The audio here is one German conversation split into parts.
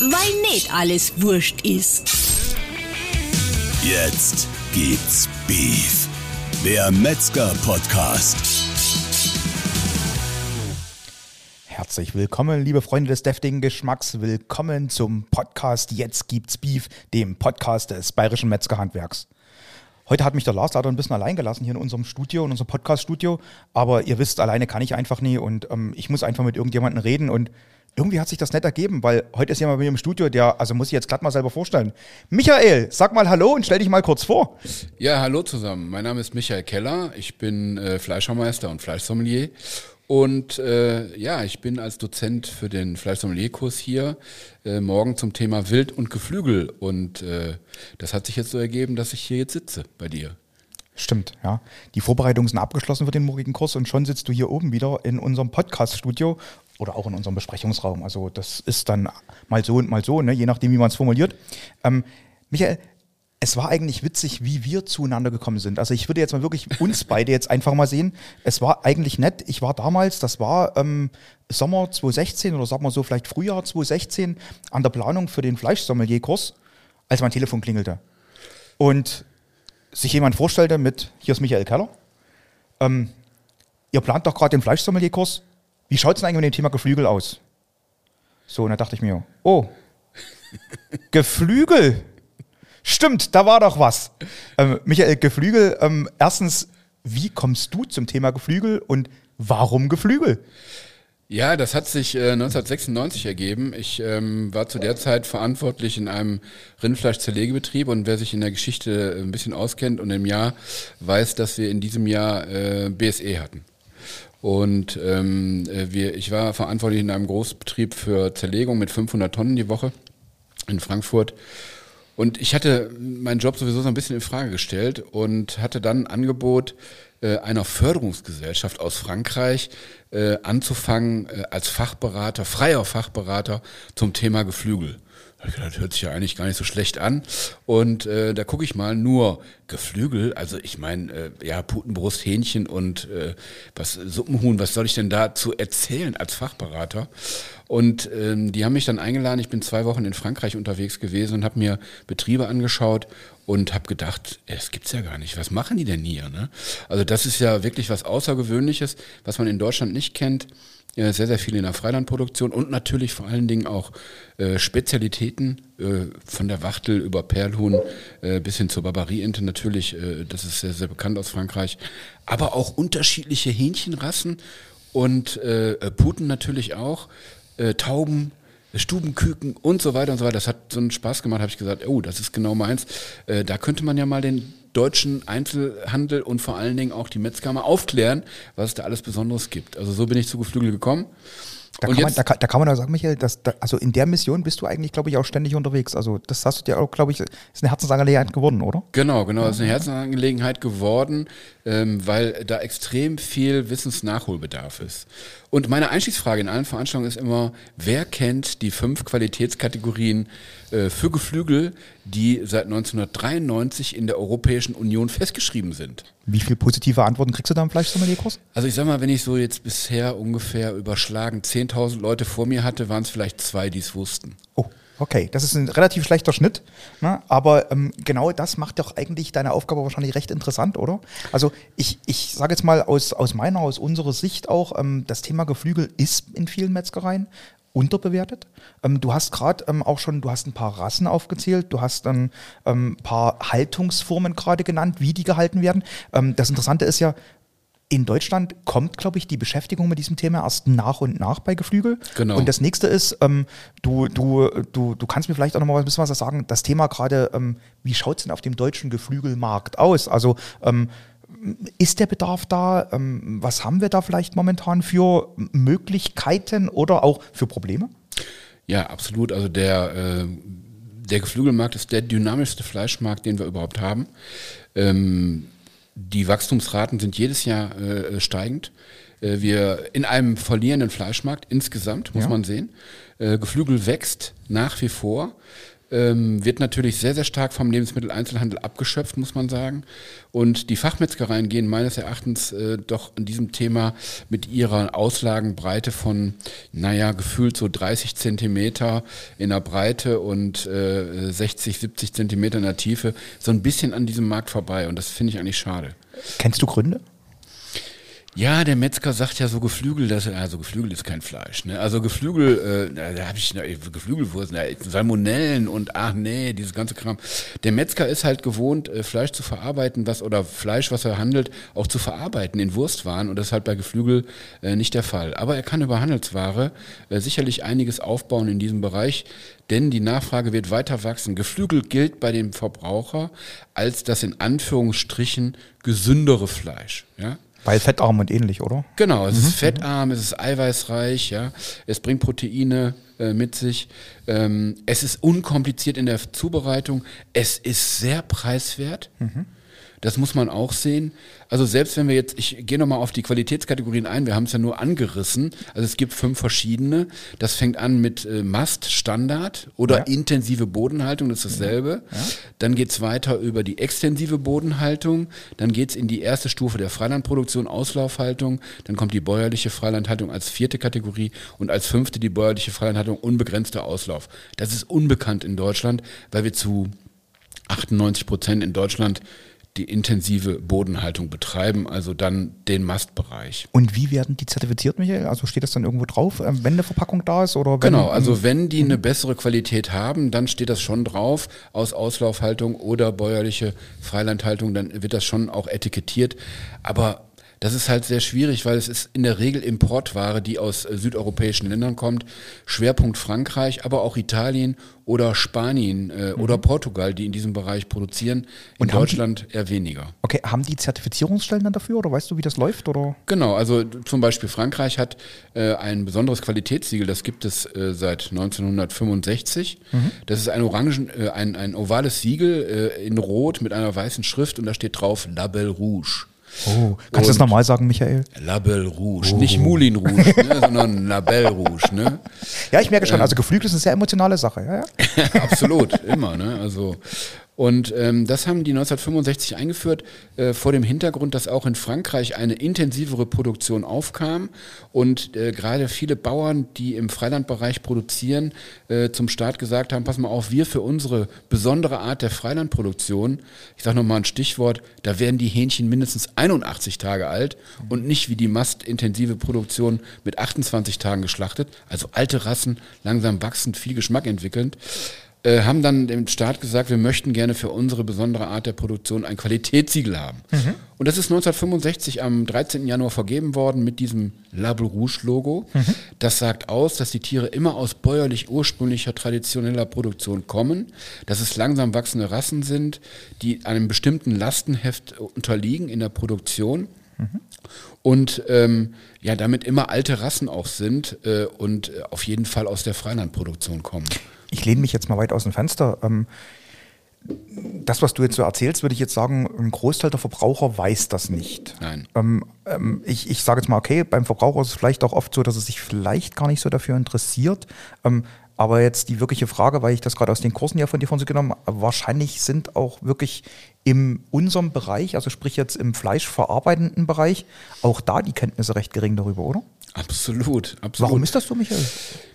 weil nicht alles wurscht ist. Jetzt gibt's Beef. Der Metzger-Podcast. Herzlich willkommen, liebe Freunde des deftigen Geschmacks. Willkommen zum Podcast Jetzt gibt's Beef, dem Podcast des Bayerischen Metzgerhandwerks. Heute hat mich der Lars leider ein bisschen allein gelassen hier in unserem Studio, in unserem Podcast-Studio. Aber ihr wisst, alleine kann ich einfach nie und ähm, ich muss einfach mit irgendjemandem reden und irgendwie hat sich das nett ergeben, weil heute ist jemand bei mir im Studio, der, also muss ich jetzt glatt mal selber vorstellen. Michael, sag mal Hallo und stell dich mal kurz vor. Ja, hallo zusammen. Mein Name ist Michael Keller. Ich bin äh, Fleischermeister und Fleischsommelier. Und äh, ja, ich bin als Dozent für den Fleischsommelierkurs hier äh, morgen zum Thema Wild und Geflügel. Und äh, das hat sich jetzt so ergeben, dass ich hier jetzt sitze bei dir. Stimmt, ja. Die Vorbereitungen sind abgeschlossen für den morgigen Kurs und schon sitzt du hier oben wieder in unserem Podcast-Studio oder auch in unserem Besprechungsraum. Also das ist dann mal so und mal so, ne? je nachdem, wie man es formuliert. Ähm, Michael, es war eigentlich witzig, wie wir zueinander gekommen sind. Also ich würde jetzt mal wirklich uns beide jetzt einfach mal sehen. Es war eigentlich nett. Ich war damals, das war ähm, Sommer 2016 oder sagen wir so vielleicht Frühjahr 2016 an der Planung für den Fleischsommelierkurs, als mein Telefon klingelte. Und sich jemand vorstellte mit, hier ist Michael Keller, ähm, ihr plant doch gerade den Fleischsommelierkurs, wie schaut es denn eigentlich mit dem Thema Geflügel aus? So, und da dachte ich mir, oh, Geflügel, stimmt, da war doch was. Ähm, Michael, Geflügel, ähm, erstens, wie kommst du zum Thema Geflügel und warum Geflügel? Ja, das hat sich äh, 1996 ergeben. Ich ähm, war zu der Zeit verantwortlich in einem Rindfleischzerlegebetrieb und wer sich in der Geschichte ein bisschen auskennt und im Jahr weiß, dass wir in diesem Jahr äh, BSE hatten. Und ähm, äh, wir, ich war verantwortlich in einem Großbetrieb für Zerlegung mit 500 Tonnen die Woche in Frankfurt. Und ich hatte meinen Job sowieso so ein bisschen in Frage gestellt und hatte dann ein Angebot äh, einer Förderungsgesellschaft aus Frankreich äh, anzufangen äh, als Fachberater, freier Fachberater zum Thema Geflügel. Das hört sich ja eigentlich gar nicht so schlecht an. Und äh, da gucke ich mal nur Geflügel, also ich meine, äh, ja, Putenbrust, Hähnchen und äh, was Suppenhuhn, was soll ich denn dazu erzählen als Fachberater? Und ähm, die haben mich dann eingeladen. Ich bin zwei Wochen in Frankreich unterwegs gewesen und habe mir Betriebe angeschaut und habe gedacht, es gibt's ja gar nicht. Was machen die denn hier? Ne? Also das ist ja wirklich was Außergewöhnliches, was man in Deutschland nicht kennt sehr, sehr viel in der Freilandproduktion und natürlich vor allen Dingen auch äh, Spezialitäten äh, von der Wachtel über Perlhuhn äh, bis hin zur Barbariente natürlich, äh, das ist sehr, sehr bekannt aus Frankreich, aber auch unterschiedliche Hähnchenrassen und äh, äh, Puten natürlich auch, Tauben, Stubenküken und so weiter und so weiter. Das hat so einen Spaß gemacht, habe ich gesagt, oh, das ist genau meins. da könnte man ja mal den deutschen Einzelhandel und vor allen Dingen auch die Metzger aufklären, was es da alles Besonderes gibt. Also so bin ich zu Geflügel gekommen. Da kann, man, da, kann, da kann man auch sagen, Michael, dass, da, also in der Mission bist du eigentlich, glaube ich, auch ständig unterwegs. Also das hast du dir auch, glaube ich, ist eine Herzensangelegenheit geworden, oder? Genau, genau, ist eine Herzensangelegenheit geworden, ähm, weil da extrem viel Wissensnachholbedarf ist. Und meine Einstiegsfrage in allen Veranstaltungen ist immer, wer kennt die fünf Qualitätskategorien für Geflügel, die seit 1993 in der Europäischen Union festgeschrieben sind? Wie viele positive Antworten kriegst du da im Fleischsommelierkurs? Also ich sag mal, wenn ich so jetzt bisher ungefähr überschlagen 10.000 Leute vor mir hatte, waren es vielleicht zwei, die es wussten. Oh. Okay, das ist ein relativ schlechter Schnitt, ne? aber ähm, genau das macht doch eigentlich deine Aufgabe wahrscheinlich recht interessant, oder? Also ich, ich sage jetzt mal aus, aus meiner, aus unserer Sicht auch, ähm, das Thema Geflügel ist in vielen Metzgereien unterbewertet. Ähm, du hast gerade ähm, auch schon, du hast ein paar Rassen aufgezählt, du hast ein ähm, paar Haltungsformen gerade genannt, wie die gehalten werden. Ähm, das Interessante ist ja, in Deutschland kommt, glaube ich, die Beschäftigung mit diesem Thema erst nach und nach bei Geflügel. Genau. Und das nächste ist, ähm, du, du, du, du kannst mir vielleicht auch noch mal ein bisschen was sagen, das Thema gerade, ähm, wie schaut es denn auf dem deutschen Geflügelmarkt aus? Also ähm, ist der Bedarf da? Ähm, was haben wir da vielleicht momentan für Möglichkeiten oder auch für Probleme? Ja, absolut. Also der, äh, der Geflügelmarkt ist der dynamischste Fleischmarkt, den wir überhaupt haben. Ähm, die Wachstumsraten sind jedes Jahr äh, steigend. Äh, wir in einem verlierenden Fleischmarkt insgesamt, muss ja. man sehen. Äh, Geflügel wächst nach wie vor. Ähm, wird natürlich sehr, sehr stark vom Lebensmitteleinzelhandel abgeschöpft, muss man sagen. Und die Fachmetzgereien gehen meines Erachtens äh, doch in diesem Thema mit ihrer Auslagenbreite von, naja, gefühlt so 30 Zentimeter in der Breite und äh, 60, 70 Zentimeter in der Tiefe so ein bisschen an diesem Markt vorbei. Und das finde ich eigentlich schade. Kennst du Gründe? Ja, der Metzger sagt ja so Geflügel, das, also Geflügel ist kein Fleisch. Ne? Also Geflügel, äh, da, da habe ich na, Geflügelwurst, na, Salmonellen und ach nee, dieses ganze Kram. Der Metzger ist halt gewohnt, äh, Fleisch zu verarbeiten, was oder Fleisch, was er handelt, auch zu verarbeiten in Wurstwaren und das ist halt bei Geflügel äh, nicht der Fall. Aber er kann über Handelsware äh, sicherlich einiges aufbauen in diesem Bereich, denn die Nachfrage wird weiter wachsen. Geflügel gilt bei dem Verbraucher als das in Anführungsstrichen gesündere Fleisch. Ja? Weil fettarm und ähnlich, oder? Genau, es ist fettarm, es ist eiweißreich, ja, es bringt Proteine äh, mit sich, ähm, es ist unkompliziert in der Zubereitung, es ist sehr preiswert. Das muss man auch sehen. Also selbst wenn wir jetzt, ich gehe nochmal auf die Qualitätskategorien ein, wir haben es ja nur angerissen. Also es gibt fünf verschiedene. Das fängt an mit äh, Mast, Standard oder Ja. intensive Bodenhaltung, das ist dasselbe. Dann geht's weiter über die extensive Bodenhaltung. Dann geht's in die erste Stufe der Freilandproduktion, Auslaufhaltung. Dann kommt die bäuerliche Freilandhaltung als vierte Kategorie und als fünfte die bäuerliche Freilandhaltung, unbegrenzter Auslauf. Das ist unbekannt in Deutschland, weil wir zu 98 Prozent in Deutschland die intensive Bodenhaltung betreiben, also dann den Mastbereich. Und wie werden die zertifiziert, Michael? Also steht das dann irgendwo drauf, ähm, wenn eine Verpackung da ist? Oder Genau, also wenn die eine bessere Qualität haben, dann steht das schon drauf, aus Auslaufhaltung oder bäuerliche Freilandhaltung, dann wird das schon auch etikettiert. Aber das ist halt sehr schwierig, weil es ist in der Regel Importware, die aus äh, südeuropäischen Ländern kommt. Schwerpunkt Frankreich, aber auch Italien oder Spanien äh, oder Portugal, die in diesem Bereich produzieren. In Und haben die- Deutschland eher weniger. Okay, haben die Zertifizierungsstellen dann dafür oder weißt du, wie das läuft? Oder? Genau, also zum Beispiel Frankreich hat äh, ein besonderes Qualitätssiegel, das gibt es äh, seit 1965. Das ist ein orangen, äh, ein, ein ovales Siegel äh, in Rot mit einer weißen Schrift und da steht drauf Label Rouge. Oh, kannst du das normal sagen, Michael? Label Rouge, nicht Moulin Rouge, ne, sondern Label Rouge, ne? Ja, ich merke schon, also Geflügel ist eine sehr emotionale Sache. Ja, ja. Absolut, immer. Ne? Also, und ähm, das haben die 1965 eingeführt, äh, vor dem Hintergrund, dass auch in Frankreich eine intensivere Produktion aufkam und äh, gerade viele Bauern, die im Freilandbereich produzieren, äh, zum Staat gesagt haben, pass mal auf, wir für unsere besondere Art der Freilandproduktion, ich sage nochmal ein Stichwort, da werden die Hähnchen mindestens 81 Tage alt und nicht wie die mastintensive Produktion mit 28 Tagen geschlachtet, also alte Rassen, langsam wachsend, viel Geschmack entwickelnd äh, haben dann dem Staat gesagt, wir möchten gerne für unsere besondere Art der Produktion ein Qualitätssiegel haben. Und das ist 1965 am 13. Januar vergeben worden mit diesem Label Rouge Logo. Das sagt aus, dass die Tiere immer aus bäuerlich ursprünglicher traditioneller Produktion kommen, dass es langsam wachsende Rassen sind, die einem bestimmten Lastenheft unterliegen in der Produktion und ähm, ja damit immer alte Rassen auch sind äh, und äh, auf jeden Fall aus der Freilandproduktion kommen. Ich lehne mich jetzt mal weit aus dem Fenster. Ähm, das, was du jetzt so erzählst, würde ich jetzt sagen, ein Großteil der Verbraucher weiß das nicht. Nein. Ähm, ähm, ich ich sage jetzt mal, okay, beim Verbraucher ist es vielleicht auch oft so, dass er sich vielleicht gar nicht so dafür interessiert. Aber jetzt die wirkliche Frage, weil ich das gerade aus den Kursen ja von dir von so genommen habe, wahrscheinlich sind auch wirklich in unserem Bereich, also sprich jetzt im fleischverarbeitenden Bereich, auch da die Kenntnisse recht gering darüber, oder? Absolut, absolut. Warum ist das so, Michael?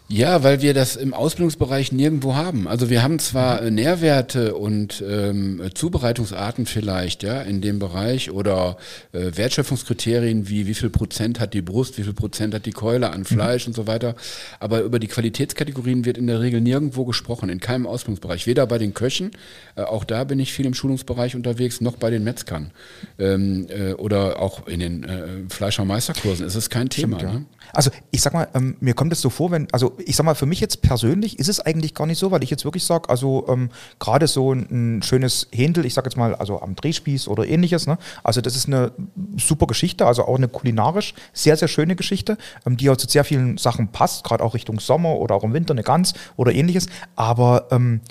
Ja, weil wir das im Ausbildungsbereich nirgendwo haben. Also wir haben zwar äh, Nährwerte und ähm, äh, Zubereitungsarten vielleicht, ja, in dem Bereich oder äh, Wertschöpfungskriterien wie wie viel Prozent hat die Brust, wie viel Prozent hat die Keule an Fleisch und so weiter. Aber über die Qualitätskategorien wird in der Regel nirgendwo gesprochen, in keinem Ausbildungsbereich. Weder bei den Köchen, äh, auch da bin ich viel im Schulungsbereich unterwegs, noch bei den Metzgern ähm, äh, oder auch in den äh, Fleischermeisterkursen. Es ist kein Thema. Ja. Ne? Also ich sag mal, ähm, mir kommt es so vor, wenn, also ich sag mal, für mich jetzt persönlich ist es eigentlich gar nicht so, weil ich jetzt wirklich sage, also ähm, gerade so ein, ein schönes Händel, ich sag jetzt mal, also am Drehspieß oder ähnliches, ne? also das ist eine super Geschichte, also auch eine kulinarisch sehr, sehr schöne Geschichte, ähm, die auch zu sehr vielen Sachen passt, gerade auch Richtung Sommer oder auch im Winter eine Gans oder ähnliches, aber ähm,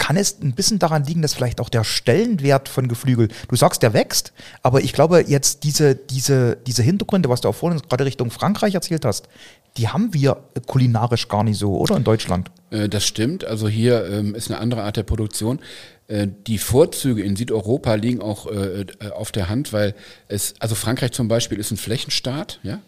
kann es ein bisschen daran liegen, dass vielleicht auch der Stellenwert von Geflügel, du sagst, der wächst, aber ich glaube jetzt diese, diese, diese Hintergründe, was du auch vorhin gerade Richtung Frankreich erzählt hast, die haben wir kulinarisch gar nicht so, oder in Deutschland? Äh, das stimmt. Also hier ähm, ist eine andere Art der Produktion. Äh, die Vorzüge in Südeuropa liegen auch äh, auf der Hand, weil es, also Frankreich zum Beispiel ist ein Flächenstaat, ja,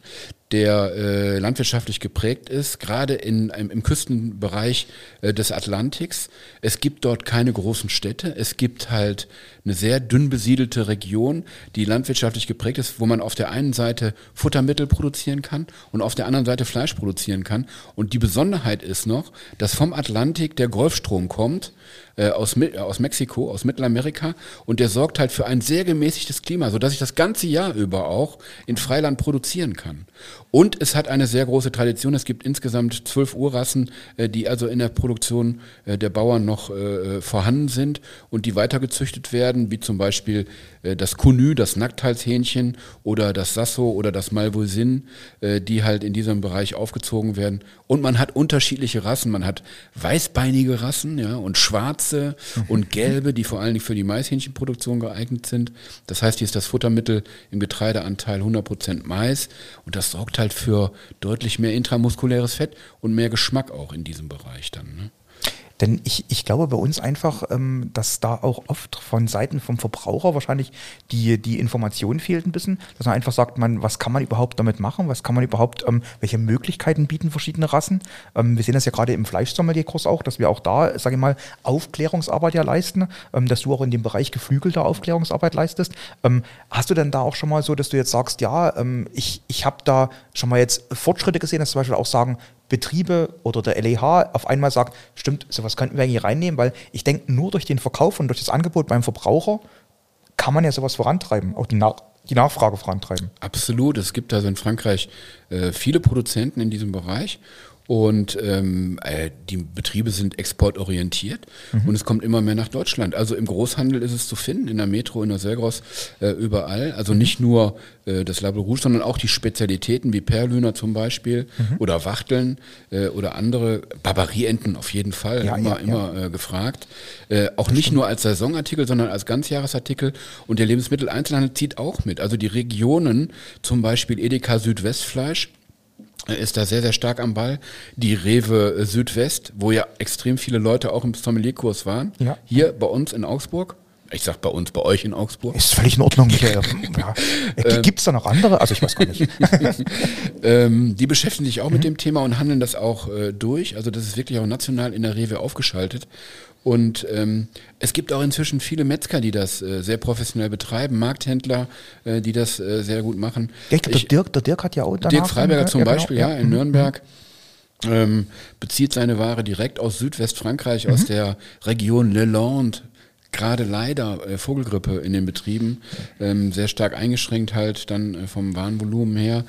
der äh, landwirtschaftlich geprägt ist, gerade in, im, im Küstenbereich äh, des Atlantiks. Es gibt dort keine großen Städte. Es gibt halt eine sehr dünn besiedelte Region, die landwirtschaftlich geprägt ist, wo man auf der einen Seite Futtermittel produzieren kann und auf der anderen Seite Fleisch produzieren kann. Und die Besonderheit ist noch, dass vom Atlantik der Golfstrom kommt, äh, aus, äh, aus Mexiko, aus Mittelamerika und der sorgt halt für ein sehr gemäßigtes Klima, sodass ich das ganze Jahr über auch in Freiland produzieren kann. Und es hat eine sehr große Tradition. Es gibt insgesamt zwölf Urrassen, äh, die also in der Produktion der Bauern noch vorhanden sind und die weitergezüchtet werden, wie zum Beispiel das Kunü, das Nackthalshähnchen oder das Sasso oder das Malvoisin, die halt in diesem Bereich aufgezogen werden. Und man hat unterschiedliche Rassen. Man hat weißbeinige Rassen ja, und schwarze und gelbe, die vor allen Dingen für die Maishähnchenproduktion geeignet sind. Das heißt, hier ist das Futtermittel im Getreideanteil 100% Mais und das sorgt halt für deutlich mehr intramuskuläres Fett und mehr Geschmack auch in diesem Bereich dann. Ne? Denn ich, ich glaube bei uns einfach, ähm, dass da auch oft von Seiten vom Verbraucher wahrscheinlich die, die Information fehlt ein bisschen, dass man einfach sagt, man, was kann man überhaupt damit machen, was kann man überhaupt, ähm, welche Möglichkeiten bieten verschiedene Rassen. Ähm, wir sehen das ja gerade im Fleischsommelierkurs auch, dass wir auch da, sage ich mal, Aufklärungsarbeit ja leisten, dass du auch in dem Bereich geflügelte Aufklärungsarbeit leistest. Hast du denn da auch schon mal so, dass du jetzt sagst, ja, ich, ich habe da schon mal jetzt Fortschritte gesehen, dass zum Beispiel auch sagen, Betriebe oder der LEH auf einmal sagt, stimmt, sowas könnten wir eigentlich reinnehmen, weil ich denke, nur durch den Verkauf und durch das Angebot beim Verbraucher kann man ja sowas vorantreiben, auch die, Nach die Nachfrage vorantreiben. Absolut, es gibt also in Frankreich äh, viele Produzenten in diesem Bereich und ähm, äh, die Betriebe sind exportorientiert mhm. und es kommt immer mehr nach Deutschland. Also im Großhandel ist es zu finden, in der Metro, in der Selgros, äh, überall. Also nicht nur äh, das Label Rouge, sondern auch die Spezialitäten wie Perlhühner zum Beispiel mhm. oder Wachteln äh, oder andere Barbarienten auf jeden Fall, ja, immer, ja, immer ja. Äh, gefragt. Äh, auch das nicht stimmt. nur als Saisonartikel, sondern als Ganzjahresartikel. Und der Lebensmitteleinzelhandel zieht auch mit. Also die Regionen, zum Beispiel Edeka Südwestfleisch, ist da sehr, sehr stark am Ball. Die Rewe Südwest, wo ja extrem viele Leute auch im Sommelierkurs waren. Ja. Hier bei uns in Augsburg. Ich sag bei uns, bei euch in Augsburg. Ist völlig in Ordnung. ja. Ähm, Gibt es da noch andere? Also ich weiß gar nicht. ähm, die beschäftigen sich auch mhm. mit dem Thema und handeln das auch äh, durch. Also das ist wirklich auch national in der Rewe aufgeschaltet. Und ähm, es gibt auch inzwischen viele Metzger, die das äh, sehr professionell betreiben, Markthändler, äh, die das äh, sehr gut machen. Ja, ich glaube, der Dirk, der Dirk hat ja auch Dirk Freiberger zum ja, genau, Beispiel, ja, ja in mhm. Nürnberg. Ähm, bezieht seine Ware direkt aus Südwestfrankreich, mhm. aus der Region Le Land, gerade leider äh, Vogelgrippe in den Betrieben, ähm, sehr stark eingeschränkt halt dann äh, vom Warenvolumen her.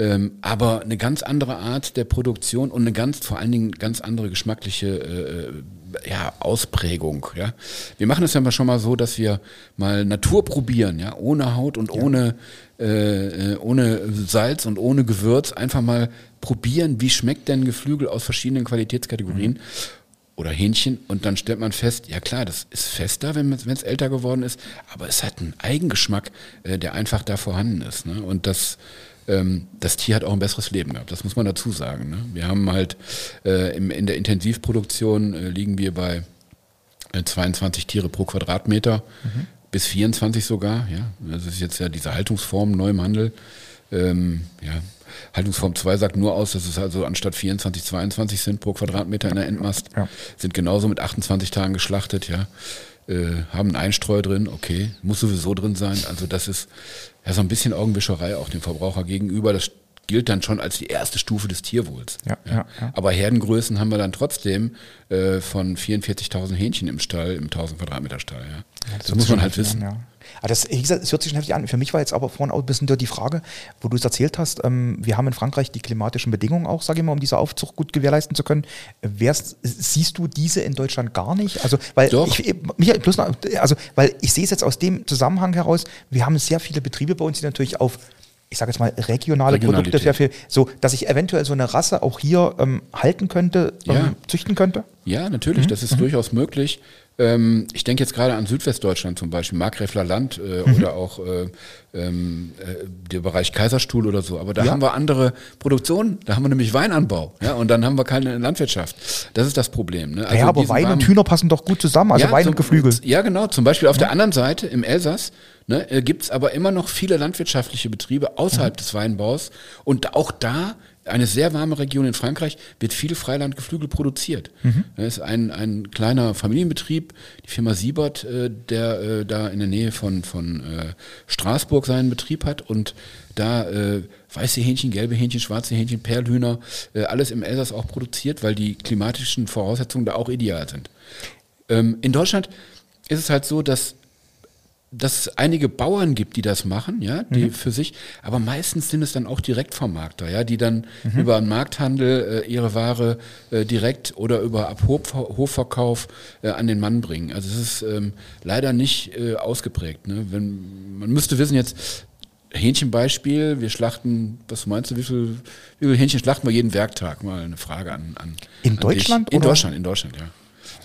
Ähm, aber eine ganz andere Art der Produktion und eine ganz, vor allen Dingen ganz andere geschmackliche äh, ja, Ausprägung. Ja. Wir machen es ja mal schon mal so, dass wir mal Natur probieren, ja, ohne Haut und ja. ohne, äh, äh, ohne Salz und ohne Gewürz, einfach mal probieren, wie schmeckt denn Geflügel aus verschiedenen Qualitätskategorien. Mhm oder Hähnchen und dann stellt man fest, ja klar, das ist fester, wenn es älter geworden ist, aber es hat einen Eigengeschmack, äh, der einfach da vorhanden ist. Ne? Und das das Tier hat auch ein besseres Leben gehabt. Das muss man dazu sagen. Ne? Wir haben halt äh, im, in der Intensivproduktion äh, liegen wir bei äh, 22 Tiere pro Quadratmeter, mhm. bis 24 sogar. Ja, das ist jetzt ja diese Haltungsform neu im Handel. Ähm, ja, Haltungsform 2 sagt nur aus, dass es also anstatt 24, 22 sind pro Quadratmeter in der Endmast, ja. sind genauso mit 28 Tagen geschlachtet, ja. Äh, haben einen Einstreu drin, okay, muss sowieso drin sein. Also das ist ja so ein bisschen Augenwischerei auch dem Verbraucher gegenüber. Das gilt dann schon als die erste Stufe des Tierwohls. Ja, ja. Ja, Aber Herdengrößen haben wir dann trotzdem äh, von 44.000 Hähnchen im Stall, im 1000 Quadratmeter Stall. Ja. das, das muss man halt wissen. Aber das, wie gesagt, es hört sich schon heftig an. Für mich war jetzt aber vorhin auch ein bisschen die Frage, wo du es erzählt hast, ähm, wir haben in Frankreich die klimatischen Bedingungen auch, sage ich mal, um diese Aufzucht gut gewährleisten zu können. Wärst, siehst du diese in Deutschland gar nicht? Also, weil Doch. ich, Michael, bloß noch, also, weil ich sehe es jetzt aus dem Zusammenhang heraus, wir haben sehr viele Betriebe bei uns, die natürlich auf ich sage jetzt mal, regionale Produkte sehr viel, so, dass ich eventuell so eine Rasse auch hier ähm, halten könnte, ähm, ja. züchten könnte? Ja, natürlich, mhm. das ist mhm. durchaus möglich. Ähm, ich denke jetzt gerade an Südwestdeutschland zum Beispiel, Markgräfler Land äh, Mhm. oder auch äh, ähm, äh, der Bereich Kaiserstuhl oder so. Aber da Ja. haben wir andere Produktionen, da haben wir nämlich Weinanbau. Ja, und dann haben wir keine Landwirtschaft. Das ist das Problem. Ne? Also ja, aber Wein und warmen- Hühner passen doch gut zusammen, also Wein zum- und Geflügel. Ja, genau. Zum Beispiel auf der anderen Seite im Elsass ne, äh, gibt es aber immer noch viele landwirtschaftliche Betriebe außerhalb des Weinbaus. Und auch da, eine sehr warme Region in Frankreich, wird viel Freilandgeflügel produziert. Das ist ein, ein kleiner Familienbetrieb, die Firma Siebert, äh, der äh, da in der Nähe von, von äh, Straßburg seinen Betrieb hat und da äh, weiße Hähnchen, gelbe Hähnchen, schwarze Hähnchen, Perlhühner, äh, alles im Elsass auch produziert, weil die klimatischen Voraussetzungen da auch ideal sind. Ähm, in Deutschland ist es halt so, dass dass es einige Bauern gibt, die das machen, ja, die für sich, aber meistens sind es dann auch Direktvermarkter, ja, die dann über einen Markthandel äh, ihre Ware äh, direkt oder über Abhofverkauf äh, an den Mann bringen. Also es ist ähm, leider nicht äh, ausgeprägt. Ne? Wenn, man müsste wissen jetzt, Hähnchenbeispiel, wir schlachten, was meinst du, wie viel, wie viel Hähnchen schlachten wir jeden Werktag? Mal eine Frage an, an In an dich. Deutschland In oder? Deutschland, in Deutschland, ja.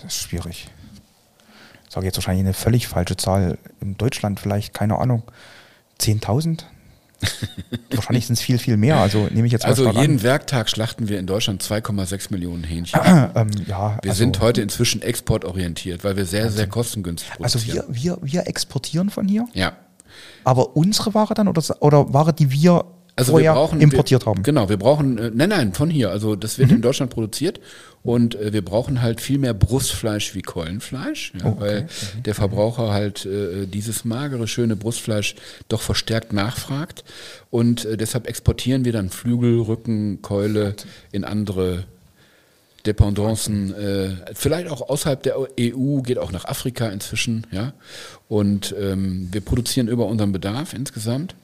Das ist schwierig. Sage jetzt wahrscheinlich eine völlig falsche Zahl. In Deutschland vielleicht, keine Ahnung, 10.000? wahrscheinlich sind es viel, viel mehr. Also nehme ich jetzt mal Also jeden an. Werktag schlachten wir in Deutschland 2,6 Millionen Hähnchen. Ähm, ja, Wir also, sind heute inzwischen exportorientiert, weil wir sehr, sehr kostengünstig Also produzieren. wir, wir, wir exportieren von hier, ja. aber unsere Ware dann oder, oder Ware, die wir Also vorher wir brauchen importiert wir, haben. Genau, wir brauchen äh, nein, nein, von hier. Also das Mhm. wird in Deutschland produziert und äh, wir brauchen halt viel mehr Brustfleisch wie Keulenfleisch, ja, Oh, weil der Verbraucher halt äh, dieses magere schöne Brustfleisch doch verstärkt nachfragt und äh, deshalb exportieren wir dann Flügel, Rücken, Keule in andere Dependancen, äh, vielleicht auch außerhalb der EU, geht auch nach Afrika inzwischen, ja. Und ähm, wir produzieren über unseren Bedarf insgesamt.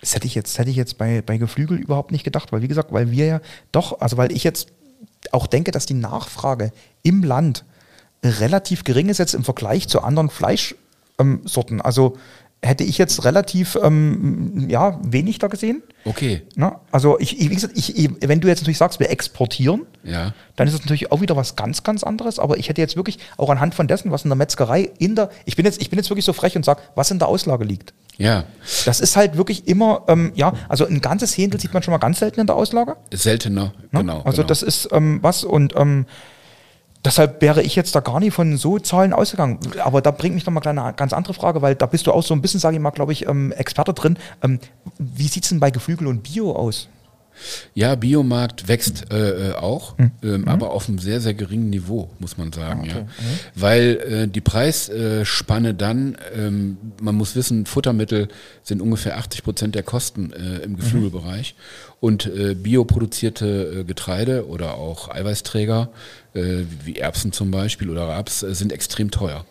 Das hätte ich jetzt, hätte ich jetzt bei, bei Geflügel überhaupt nicht gedacht, weil wie gesagt, weil wir ja doch, also weil ich jetzt auch denke, dass die Nachfrage im Land relativ gering ist jetzt im Vergleich zu anderen Fleischsorten. Ähm, also hätte ich jetzt relativ ähm, ja, wenig da gesehen. Okay. Na, also ich, ich, wie gesagt, ich, wenn du jetzt natürlich sagst, wir exportieren, Ja. dann ist es natürlich auch wieder was ganz, ganz anderes. Aber ich hätte jetzt wirklich auch anhand von dessen, was in der Metzgerei in der, ich bin jetzt, ich bin jetzt wirklich so frech und sage, was in der Auslage liegt. Ja, Das ist halt wirklich immer, ähm, ja, also ein ganzes Händel sieht man schon mal ganz selten in der Auslage. seltener, Ne? genau. Also genau. das ist ähm, was und ähm, deshalb wäre ich jetzt da gar nicht von so Zahlen ausgegangen. Aber da bringt mich noch mal eine ganz andere Frage, weil da bist du auch so ein bisschen, sage ich mal, glaube ich, ähm, Experte drin. Ähm, wie sieht es denn bei Geflügel und Bio aus? Ja, Biomarkt wächst äh, äh, auch, Hm. ähm, aber auf einem sehr, sehr geringen Niveau, muss man sagen. Ah, ja. Weil äh, die Preisspanne dann, ähm, man muss wissen, Futtermittel sind ungefähr 80 Prozent der Kosten äh, im Geflügelbereich. Und äh, bioproduzierte äh, Getreide oder auch Eiweißträger, äh, wie Erbsen zum Beispiel oder Raps, äh, sind extrem teuer.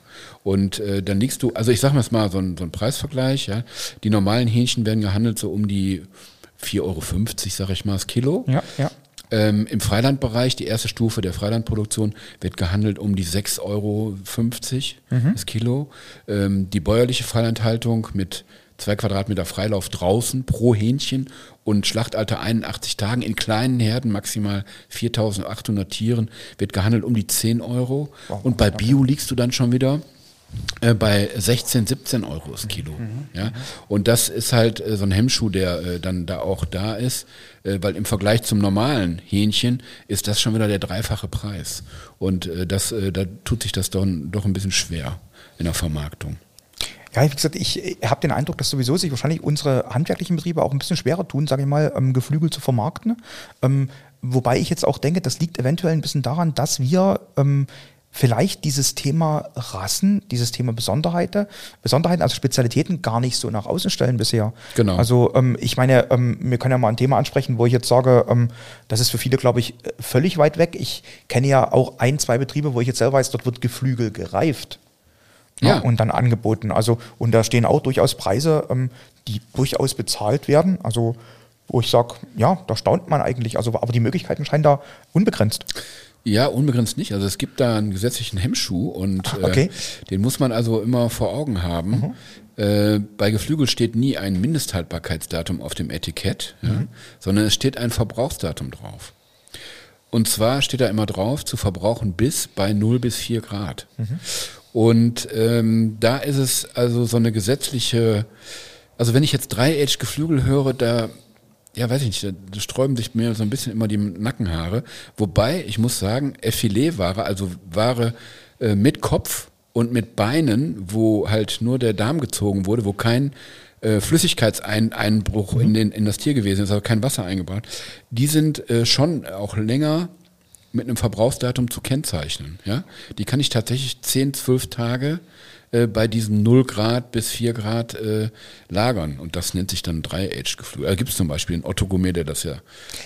Und äh, dann liegst du, also ich sag mal jetzt mal so ein, so ein Preisvergleich, ja. Die normalen Hähnchen werden gehandelt so um die 4,50 Euro, sag ich mal, das Kilo. Ja, ja. Ähm, Im Freilandbereich, die erste Stufe der Freilandproduktion, wird gehandelt um die 6,50 Euro das Kilo. Ähm, die bäuerliche Freilandhaltung mit zwei Quadratmeter Freilauf draußen pro Hähnchen und Schlachtalter 81 Tagen in kleinen Herden, maximal 4800 Tieren, wird gehandelt um die 10 Euro. Und bei Bio liegst du dann schon wieder bei 16, 17 Euro das Kilo. Ja? Und das ist halt äh, so ein Hemmschuh, der äh, dann da auch da ist, äh, weil im Vergleich zum normalen Hähnchen ist das schon wieder der dreifache Preis. Und äh, das, äh, da tut sich das doch, doch ein bisschen schwer in der Vermarktung. Ja, wie gesagt, ich habe den Eindruck, dass sowieso sich wahrscheinlich unsere handwerklichen Betriebe auch ein bisschen schwerer tun, sage ich mal, ähm, Geflügel zu vermarkten. Ähm, wobei ich jetzt auch denke, das liegt eventuell ein bisschen daran, dass wir ähm, vielleicht dieses Thema Rassen, dieses Thema Besonderheiten, Besonderheiten, also Spezialitäten gar nicht so nach außen stellen bisher. Genau. Also ähm, ich meine, ähm, wir können ja mal ein Thema ansprechen, wo ich jetzt sage, ähm, das ist für viele, glaube ich, äh, völlig weit weg. Ich kenne ja auch ein, zwei Betriebe, wo ich jetzt selber weiß, dort wird Geflügel gereift. Ja. Ja. Und dann angeboten. Also, und da stehen auch durchaus Preise, ähm, die durchaus bezahlt werden. Also, wo ich sage, ja, da staunt man eigentlich. Also, aber die Möglichkeiten scheinen da unbegrenzt. Ja, unbegrenzt nicht. Also es gibt da einen gesetzlichen Hemmschuh und Ach, okay. äh, den muss man also immer vor Augen haben. Äh, bei Geflügel steht nie ein Mindesthaltbarkeitsdatum auf dem Etikett, ja, sondern es steht ein Verbrauchsdatum drauf. Und zwar steht da immer drauf, zu verbrauchen bis bei 0 bis 4 Grad. Und ähm, da ist es also so eine gesetzliche, also wenn ich jetzt Dry-Age-Geflügel höre, da, ja weiß ich nicht, da, sträuben sich mir so ein bisschen immer die Nackenhaare. Wobei, ich muss sagen, Filetware, also Ware äh, mit Kopf und mit Beinen, wo halt nur der Darm gezogen wurde, wo kein äh, Flüssigkeitseinbruch in, den, in das Tier gewesen ist, also kein Wasser eingebracht, die sind äh, schon auch länger mit einem Verbrauchsdatum zu kennzeichnen. Ja? Die kann ich tatsächlich 10, 12 Tage äh, bei diesen 0 Grad bis 4 Grad äh, lagern. Und das nennt sich dann Dry-Age-Geflügel. Da gibt es zum Beispiel einen Otto Gourmet, der das ja,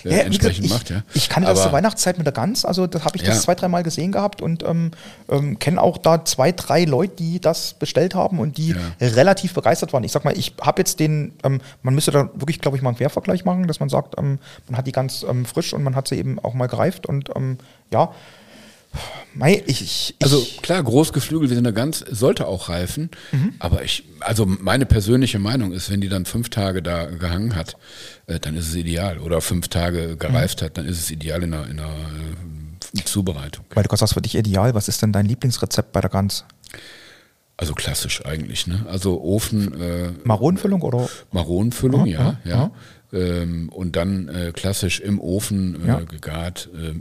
äh, Ja, entsprechend gesagt, macht. Ja. Ich, ich kannte das Aber- zur Weihnachtszeit mit der Gans, also das habe ich das Ja. zwei, dreimal gesehen gehabt und ähm, ähm, kenne auch da zwei, drei Leute, die das bestellt haben und die Ja. relativ begeistert waren. Ich sag mal, ich habe jetzt den, ähm, man müsste da wirklich, glaube ich, mal einen Quervergleich machen, dass man sagt, ähm, man hat die ganz ähm, frisch und man hat sie eben auch mal gereift und ähm, ja, mei, ich, ich, Also klar, Großgeflügel wie so eine Gans sollte auch reifen, Mhm. aber ich, also meine persönliche Meinung ist, wenn die dann fünf Tage da gehangen hat, äh, dann ist es ideal. Oder fünf Tage gereift Mhm. hat, dann ist es ideal in einer, in einer äh, Zubereitung. weil du gerade sagst, für dich ideal, was ist denn dein Lieblingsrezept bei der Gans? Also klassisch eigentlich, ne? Also Ofen, äh, Maronenfüllung oder? Maronenfüllung, ja, aha, ja. Ähm, und dann äh, klassisch im Ofen äh, Ja. gegart, äh,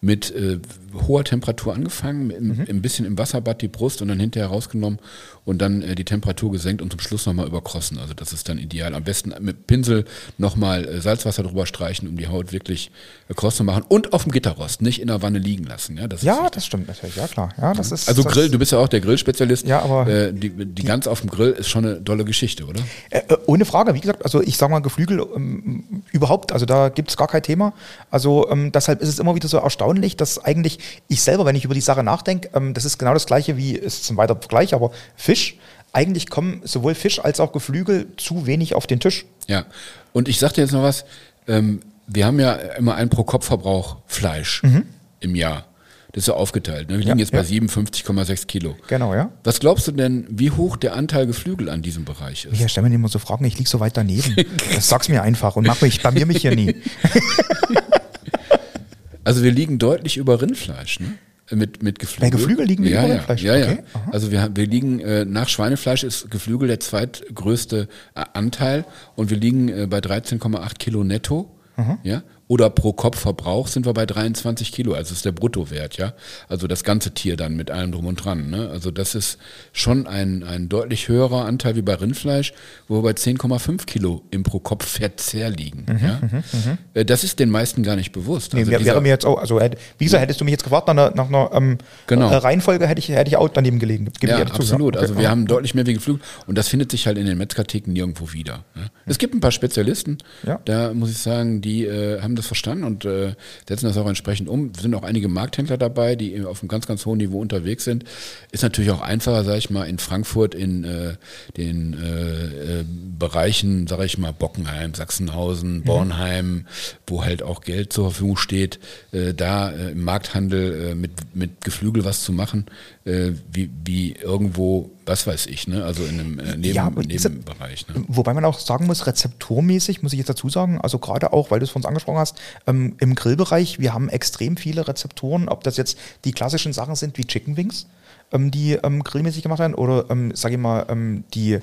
mit äh, hoher Temperatur angefangen, mit, Mhm. ein bisschen im Wasserbad die Brust und dann hinterher rausgenommen und dann äh, die Temperatur gesenkt und zum Schluss nochmal überkrossen. Also das ist dann ideal. Am besten mit Pinsel nochmal äh, Salzwasser drüber streichen, um die Haut wirklich äh, kross zu machen und auf dem Gitterrost, nicht in der Wanne liegen lassen. Ja, das Ja, das stimmt natürlich, ja klar. Ja, das ist, also das, Grill, du bist ja auch der Grillspezialist. Ja, aber äh, die, die, Gans auf dem Grill ist schon eine tolle Geschichte, oder? Äh, äh, ohne Frage, wie gesagt, also ich sage mal Geflügel ähm, überhaupt, also da gibt es gar kein Thema. Also ähm, deshalb ist es immer wieder so erstaunlich, dass eigentlich ich selber, wenn ich über die Sache nachdenke, ähm, das ist genau das gleiche wie, es ist ein weiterer Vergleich, aber Fisch, eigentlich kommen sowohl Fisch als auch Geflügel zu wenig auf den Tisch. Ja, und ich sag dir jetzt noch was. Ähm, wir haben ja immer einen Pro-Kopf-Verbrauch Fleisch im Jahr. Das ist ja aufgeteilt. Ne? Wir liegen Ja, jetzt bei ja. 57,6 Kilo. Genau, ja. Was glaubst du denn, wie hoch der Anteil Geflügel an diesem Bereich ist? Ja, stell mir immer so Fragen, ich liege so weit daneben. Das sag's mir einfach und mach mich, blamier mich hier nie. Also wir liegen deutlich über Rindfleisch, ne? Mit, mit Geflügel. Bei Geflügel liegen wir ja, über ja, Rindfleisch? Ja, ja. Okay. Also wir, wir liegen, äh, nach Schweinefleisch ist Geflügel der zweitgrößte äh, Anteil und wir liegen äh, bei 13,8 Kilo netto. Ja? Oder pro Kopf Verbrauch sind wir bei 23 Kilo, also ist der Bruttowert, ja. Also das ganze Tier dann mit allem drum und dran. Ne? Also das ist schon ein, ein deutlich höherer Anteil wie bei Rindfleisch, wo wir bei 10,5 Kilo im pro Kopf Verzehr liegen. ja? Äh, Das ist den meisten gar nicht bewusst. Nee, Also dieser- wäre mir jetzt auch, also wie gesagt, hättest du mich jetzt gefragt nach einer, nach einer ähm, Genau. äh, Reihenfolge, hätte ich, hätte ich auch daneben gelegen. Ich Ja, absolut. Okay, Also wir haben deutlich mehr wie Geflügel und das findet sich halt in den Metzgertheken nirgendwo wieder. Ja. Es gibt ein paar Spezialisten, Ja. da muss ich sagen, die äh, haben das verstanden und äh, setzen das auch entsprechend um. Es sind auch einige Markthändler dabei, die auf einem ganz, ganz hohen Niveau unterwegs sind. Ist natürlich auch einfacher, sage ich mal, in Frankfurt in äh, den äh, äh, Bereichen, sage ich mal, Bockenheim, Sachsenhausen, Bornheim, wo halt auch Geld zur Verfügung steht, äh, da äh, im Markthandel mit, mit Geflügel was zu machen, wie, wie irgendwo, was weiß ich, ne? also in einem äh, Neben, Ja, Nebenbereich. Ne? Wobei man auch sagen muss, rezepturmäßig muss ich jetzt dazu sagen, also gerade auch, weil du es von uns angesprochen hast, ähm, im Grillbereich, wir haben extrem viele Rezeptoren, ob das jetzt die klassischen Sachen sind wie Chicken Wings, ähm, die ähm, grillmäßig gemacht werden, oder ähm, sage ich mal, ähm, die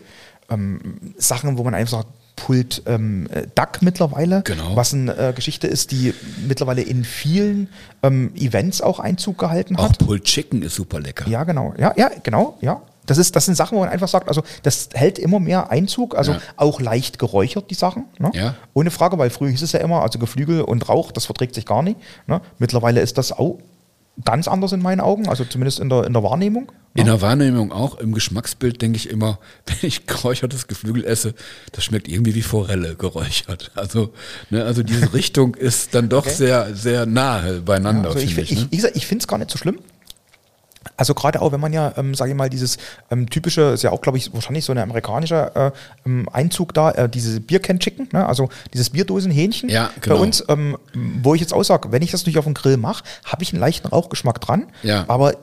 ähm, Sachen, wo man einfach sagt, Pult ähm, äh, Duck mittlerweile, Genau. was eine äh, Geschichte ist, die mittlerweile in vielen ähm, Events auch Einzug gehalten Auch hat. Pulled Chicken ist super lecker. Ja, genau. Ja, ja, genau, ja. Das, ist, das sind Sachen, wo man einfach sagt, also das hält immer mehr Einzug, also Ja. auch leicht geräuchert, die Sachen. Ne? Ja. Ohne Frage, weil früher hieß es ja immer, also Geflügel und Rauch, das verträgt sich gar nicht. Ne? Mittlerweile ist das auch ganz anders in meinen Augen, also zumindest in der, in der Wahrnehmung. In der Wahrnehmung auch, im Geschmacksbild denke ich immer, wenn ich geräuchertes Geflügel esse, das schmeckt irgendwie wie Forelle geräuchert. Also, ne, also diese Richtung ist dann doch Okay. sehr, sehr nahe beieinander, also ich, ich, ich. ich, ne? wie gesagt, ich finde es gar nicht so schlimm. Also gerade auch, wenn man ja, ähm, sage ich mal, dieses ähm, typische, ist ja auch, glaube ich, wahrscheinlich so eine amerikanische äh, ähm, Einzug da, äh, diese Biercan Chicken, ne? also dieses Bierdosenhähnchen Ja, genau. bei uns, ähm, wo ich jetzt auch sage, wenn ich das nicht auf dem Grill mache, habe ich einen leichten Rauchgeschmack dran, Ja. aber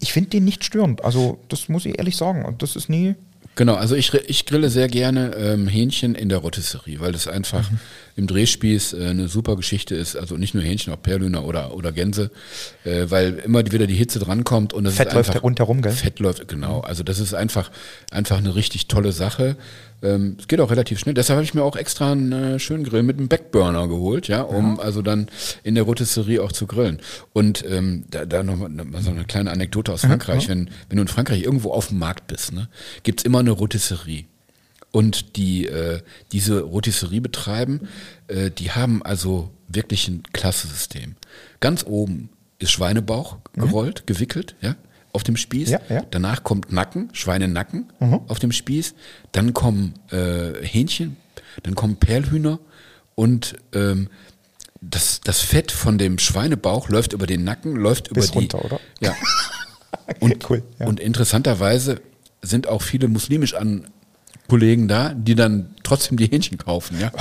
ich finde den nicht störend. Also das muss ich ehrlich sagen und das ist nie... Genau, also ich, ich grille sehr gerne ähm, Hähnchen in der Rotisserie, weil das einfach Mhm. im Drehspieß äh, eine super Geschichte ist. Also nicht nur Hähnchen, auch Perlhühner oder, oder Gänse, äh, weil immer wieder die Hitze drankommt und das Fett ist läuft einfach, rundherum, gell? Fett läuft, genau. Also das ist einfach, einfach eine richtig tolle Sache. Ähm, es geht auch relativ schnell. Deshalb habe ich mir auch extra einen äh, schönen Grill mit einem Backburner geholt, ja, um also dann in der Rotisserie auch zu grillen. Und ähm, da, da noch mal so eine kleine Anekdote aus Frankreich. Wenn, wenn du in Frankreich irgendwo auf dem Markt bist, ne, gibt's immer eine Rotisserie. Und die äh, diese Rotisserie betreiben, äh, die haben also wirklich ein klasse System. Ganz oben ist Schweinebauch gerollt, gewickelt, ja, auf dem Spieß. Ja, ja. Danach kommt Nacken, Schweinenacken auf dem Spieß. Dann kommen äh, Hähnchen, dann kommen Perlhühner und ähm, das, das Fett von dem Schweinebauch läuft über den Nacken, läuft Bis über die. runter, oder? Ja. Und, Cool, ja. und interessanterweise sind auch viele muslimisch an Kollegen da, die dann trotzdem die Hähnchen kaufen, ja.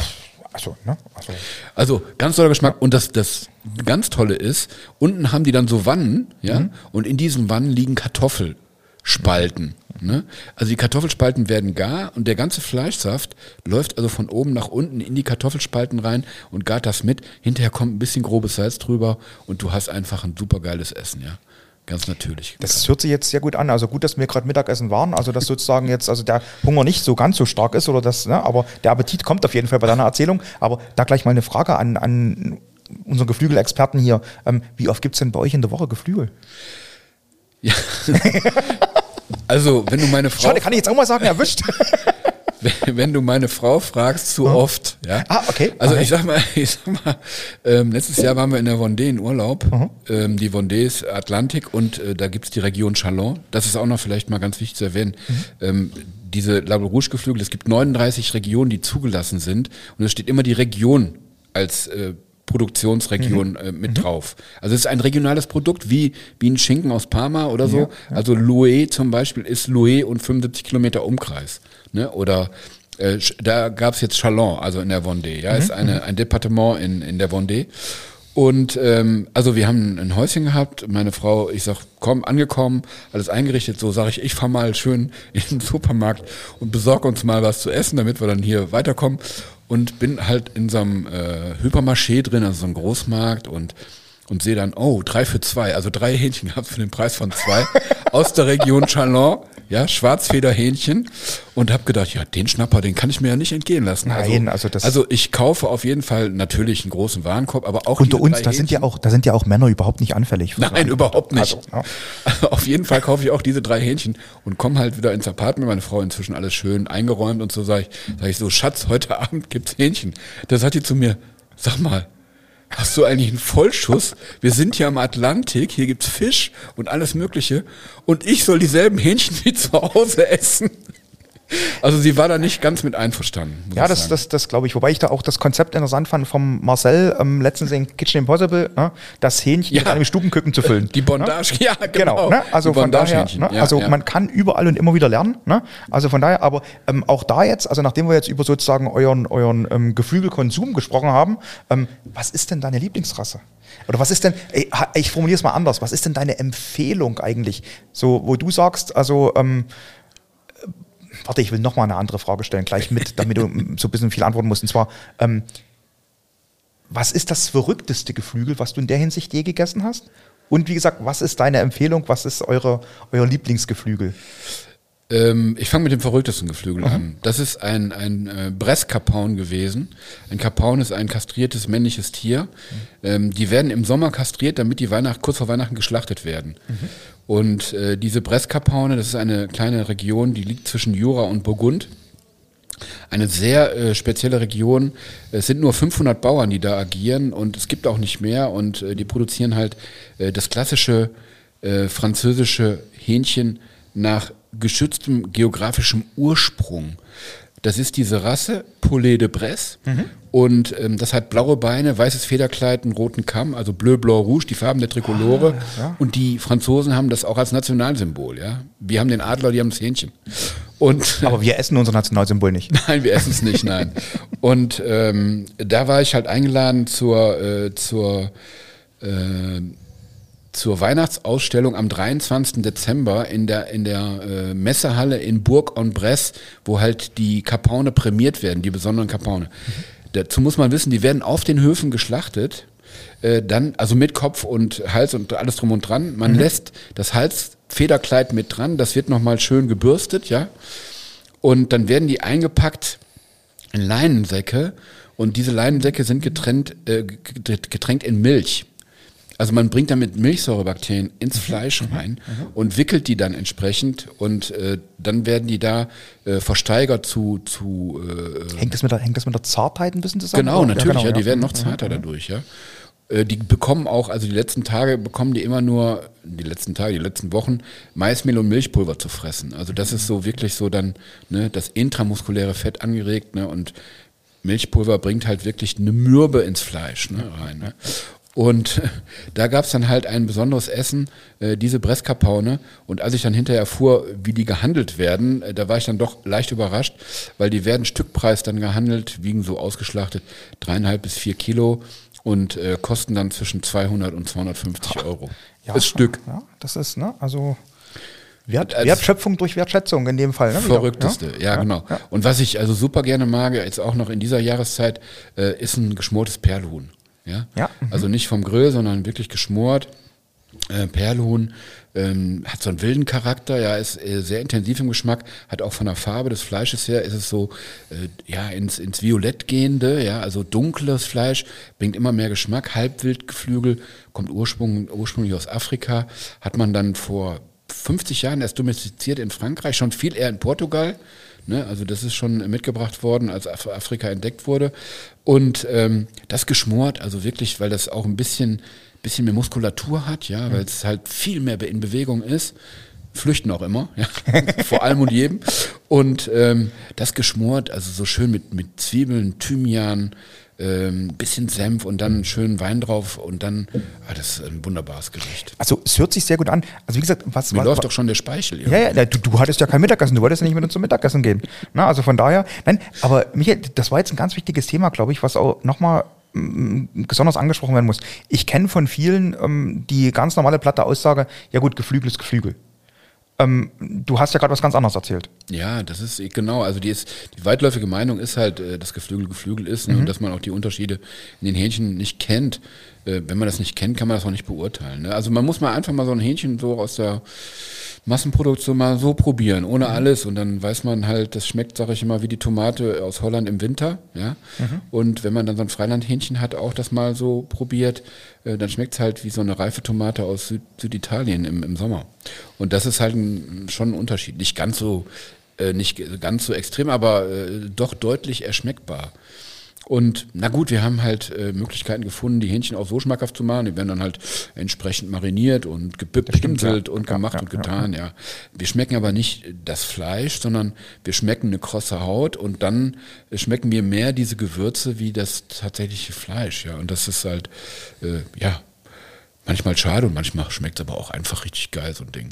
Also, ne? Also, Also ganz toller Geschmack. Und das, das ganz Tolle ist, unten haben die dann so Wannen, ja, Mhm. und in diesen Wannen liegen Kartoffelspalten. Ne? Also die Kartoffelspalten werden gar und der ganze Fleischsaft läuft also von oben nach unten in die Kartoffelspalten rein und gart das mit. Hinterher kommt ein bisschen grobes Salz drüber und du hast einfach ein super geiles Essen, ja. Ganz natürlich. das hört sich jetzt sehr gut an. Also gut, dass wir gerade Mittagessen waren. Also dass sozusagen jetzt, also der Hunger nicht so ganz so stark ist oder das, ne? aber der Appetit kommt auf jeden Fall bei deiner Erzählung. Aber da gleich mal eine Frage an, an unseren Geflügelexperten hier. Ähm, wie oft gibt's denn bei euch in der Woche Geflügel? Ja. also, wenn du meine Frau, Schade, kann ich jetzt auch mal sagen, erwischt. wenn, du meine Frau fragst, zu oft, ja. Ah, okay. Also Okay. ich sag mal, ich sag mal, ähm, letztes Jahr waren wir in der Vendée in Urlaub. Mhm. Ähm, die Vendée ist Atlantik und äh, da gibt's die Region Chalon. Das ist auch noch vielleicht mal ganz wichtig zu erwähnen. Mhm. Ähm, diese Label Rouge Geflügel, es gibt 39 Regionen, die zugelassen sind und es steht immer die Region als äh, Produktionsregion Mhm. äh, mit drauf. Also es ist ein regionales Produkt, wie, wie ein Schinken aus Parma oder so. Also Loué zum Beispiel ist Loué und 75 Kilometer Umkreis. Ne? Oder äh, da gab's jetzt Chalon, also in der Vendée. Ja, ist eine, ein Departement in, in der Vendée. Und ähm, also wir haben ein Häuschen gehabt, meine Frau, ich sag, komm, angekommen, alles eingerichtet, so sage ich, ich fahr mal schön in den Supermarkt und besorge uns mal was zu essen, damit wir dann hier weiterkommen. Und bin halt in so einem äh, Hypermarché drin, also so einem Großmarkt und und sehe dann, oh, drei für zwei, also drei Hähnchen gehabt für den Preis von zwei aus der Region Chalon, ja, Schwarzfederhähnchen und habe gedacht, ja, den Schnapper, den kann ich mir ja nicht entgehen lassen. Nein, also, also das- also ich kaufe auf jeden Fall natürlich einen großen Warenkorb, aber auch Unter uns, da sind ja auch, da sind ja auch Männer überhaupt nicht anfällig. Nein, Sachen. überhaupt nicht. Also, ja. Also auf jeden Fall kaufe ich auch diese drei Hähnchen und komme halt wieder ins Apartment. Meine Frau inzwischen alles schön eingeräumt und so sage ich, sag ich so, Schatz, heute Abend gibt's Hähnchen. Da sagt die zu mir, sag mal, hast du eigentlich einen Vollschuss? Wir sind hier am Atlantik, hier gibt's Fisch und alles Mögliche und ich soll dieselben Hähnchen wie zu Hause essen. Also sie war da nicht ganz mit einverstanden. Ja, das, das, das glaube ich. Wobei ich da auch das Konzept interessant fand vom Marcel ähm, letztens in Kitchen Impossible, ne? das Hähnchen Ja. mit einem Stubenküken zu füllen. Die Bondage, ja, genau. Genau, ne? also von daher, ne? ja, also ja. man kann überall und immer wieder lernen. Ne? Also von daher, aber ähm, auch da jetzt, also nachdem wir jetzt über sozusagen euren, euren ähm, Geflügelkonsum gesprochen haben, ähm, was ist denn deine Lieblingsrasse? Oder was ist denn, ey, ich formuliere es mal anders, was ist denn deine Empfehlung eigentlich? So, wo du sagst, also, ähm, äh, warte, ich will noch mal eine andere Frage stellen, gleich mit, damit du so ein bisschen viel antworten musst. Und zwar, ähm, was ist das verrückteste Geflügel, was du in der Hinsicht je gegessen hast? Und wie gesagt, was ist deine Empfehlung? Was ist eure, euer Lieblingsgeflügel? Ähm, ich fange mit dem verrücktesten Geflügel Mhm. an. Das ist ein, ein äh, Brestkapaun gewesen. Ein Kapaun ist ein kastriertes männliches Tier. Mhm. Ähm, die werden im Sommer kastriert, damit die Weihnacht, kurz vor Weihnachten geschlachtet werden. Mhm. Und äh, diese Brestkapaune, das ist eine kleine Region, die liegt zwischen Jura und Burgund. Eine sehr äh, spezielle Region. Es sind nur 500 Bauern, die da agieren und es gibt auch nicht mehr und äh, die produzieren halt äh, das klassische äh, französische Hähnchen nach geschütztem geografischem Ursprung. Das ist diese Rasse Poulet de Bresse und ähm, das hat blaue Beine, weißes Federkleid, einen roten Kamm, also Bleu, Blanc, Rouge, die Farben der Trikolore. Und die Franzosen haben das auch als Nationalsymbol. Ja, wir haben den Adler, die haben das Hähnchen. Und Aber wir essen unser Nationalsymbol nicht. Nein, wir essen es nicht, nein. Und ähm, da war ich halt eingeladen zur, äh, zur, äh, zur Weihnachtsausstellung am 23. Dezember in der, in der äh, Messehalle in Bourg-en-Bresse, wo halt die Kapaune prämiert werden, die besonderen Kapaune. Dazu muss man wissen, die werden auf den Höfen geschlachtet, äh, dann, also mit Kopf und Hals und alles drum und dran. Man lässt das Halsfederkleid mit dran, das wird nochmal schön gebürstet, ja. Und dann werden die eingepackt in Leinensäcke und diese Leinensäcke sind getrennt, äh, getränkt in Milch. Also man bringt damit Milchsäurebakterien ins Fleisch rein und wickelt die dann entsprechend und äh, dann werden die da äh, versteigert zu, zu äh, Hängt das mit der, hängt das mit der Zartheit ein bisschen zusammen? Genau, natürlich, ja, genau, die werden noch zarter dadurch, ja. Äh, Die bekommen auch, also die letzten Tage bekommen die immer nur, die letzten Tage, die letzten Wochen, Maismehl und Milchpulver zu fressen. Also das ist so wirklich so dann ne, das intramuskuläre Fett angeregt ne, und Milchpulver bringt halt wirklich eine Mürbe ins Fleisch ne, rein. Ne. Und da gab es dann halt ein besonderes Essen, äh, diese Bresskapaune. Und als ich dann hinterher erfuhr, wie die gehandelt werden, äh, da war ich dann doch leicht überrascht, weil die werden Stückpreis dann gehandelt, wiegen so ausgeschlachtet dreieinhalb bis vier Kilo und äh, kosten dann zwischen 200 und 250 Euro. Ja, das Stück. Ja, das ist, ne, also Wert, Wertschöpfung durch Wertschätzung in dem Fall. Ne. Verrückteste, ja, genau. Und was ich also super gerne mag, jetzt auch noch in dieser Jahreszeit, äh, ist ein geschmortes Perlhuhn. Ja, Ja, mhm. also nicht vom Grill, sondern wirklich geschmort. Äh, Perlhuhn ähm, hat so einen wilden Charakter, ja, ist äh, sehr intensiv im Geschmack, hat auch von der Farbe des Fleisches her, ist es so, äh, ja, ins, ins Violett gehende, ja, also dunkles Fleisch, bringt immer mehr Geschmack, Halbwildgeflügel, kommt ursprung, ursprünglich aus Afrika, hat man dann vor 50 Jahren erst domestiziert in Frankreich, schon viel eher in Portugal. Ne? Also das ist schon mitgebracht worden, als Af Afrika entdeckt wurde. Und ähm, das geschmort, also wirklich, weil das auch ein bisschen, bisschen mehr Muskulatur hat, ja, weil es halt viel mehr in Bewegung ist. Flüchten auch immer, ja. vor allem und jedem. Und ähm, das geschmort, also so schön mit, mit Zwiebeln, Thymian, ähm, bisschen Senf und dann schön Wein drauf und dann, ah, das ist ein wunderbares Gericht. Also es hört sich sehr gut an. Also wie gesagt, was, Mir was, läuft doch schon der Speichel. Ja, ja, na, du, du hattest ja kein Mittagessen, du wolltest ja nicht mit uns zum Mittagessen gehen. Na, also von daher, nein, aber Michael, das war jetzt ein ganz wichtiges Thema, glaube ich, was auch nochmal besonders angesprochen werden muss. Ich kenne von vielen ähm, die ganz normale platte Aussage, ja gut, Geflügel ist Geflügel. Ähm, du hast ja gerade was ganz anderes erzählt. Ja, das ist genau. Also die ist die weitläufige Meinung ist halt, äh, dass Geflügel Geflügel ist ne, und dass man auch die Unterschiede in den Hähnchen nicht kennt. Äh, Wenn man das nicht kennt, kann man das auch nicht beurteilen. Ne? Also man muss mal einfach mal so ein Hähnchen so aus der Massenproduktion mal so probieren, ohne alles. Und dann weiß man halt, das schmeckt, sage ich immer, wie die Tomate aus Holland im Winter. Ja. Und wenn man dann so ein Freilandhähnchen hat, auch das mal so probiert, dann schmeckt es halt wie so eine reife Tomate aus Süd Süditalien im, im Sommer. Und das ist halt ein, schon ein Unterschied. Nicht ganz so, äh, nicht ganz so extrem, aber äh, doch deutlich erschmeckbar. Und na gut, wir haben halt äh, Möglichkeiten gefunden, die Hähnchen auch so schmackhaft zu machen. Die werden dann halt entsprechend mariniert und gepinselt ja. und gemacht ja, und getan, ja. Wir schmecken aber nicht das Fleisch, sondern wir schmecken eine krosse Haut und dann schmecken wir mehr diese Gewürze wie das tatsächliche Fleisch, ja. Und das ist halt, äh, ja, manchmal schade und manchmal schmeckt es aber auch einfach richtig geil, so ein Ding.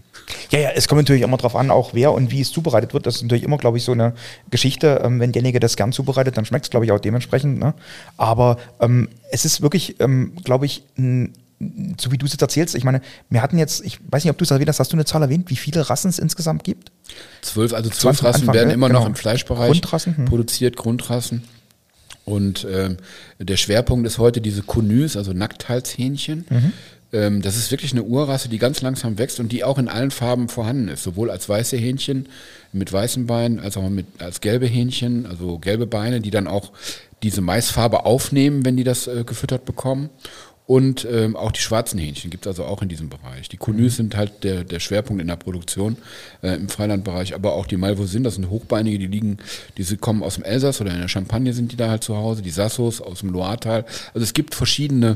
Ja, ja, es kommt natürlich immer darauf an, auch wer und wie es zubereitet wird. Das ist natürlich immer, glaube ich, so eine Geschichte. Ähm, wenn derjenige das gern zubereitet, dann schmeckt es, glaube ich, auch dementsprechend. Ne? Aber ähm, es ist wirklich, ähm, glaube ich, ein, so wie du es jetzt erzählst, ich meine, wir hatten jetzt, ich weiß nicht, ob du es erwähnt hast, hast du eine Zahl erwähnt, wie viele Rassen es insgesamt gibt? Zwölf, also zwölf Rassen Anfang, werden ne? immer Genau. noch im Fleischbereich Grundrassen, hm. produziert, Grundrassen. Und ähm, der Schwerpunkt ist heute diese Conus, also Nackthalshähnchen. Mhm. Ähm, das ist wirklich eine Urrasse, die ganz langsam wächst und die auch in allen Farben vorhanden ist, sowohl als weiße Hähnchen mit weißen Beinen, als auch mit, als gelbe Hähnchen, also gelbe Beine, die dann auch diese Maisfarbe aufnehmen, wenn die das äh, gefüttert bekommen. Und ähm, auch die schwarzen Hähnchen gibt es also auch in diesem Bereich. Die Conus sind halt der, der Schwerpunkt in der Produktion äh, im Freilandbereich, aber auch die Malvoisin, das sind Hochbeinige, die liegen, diese kommen aus dem Elsass oder in der Champagne sind die da halt zu Hause, die Sassos aus dem Loiretal. Also es gibt verschiedene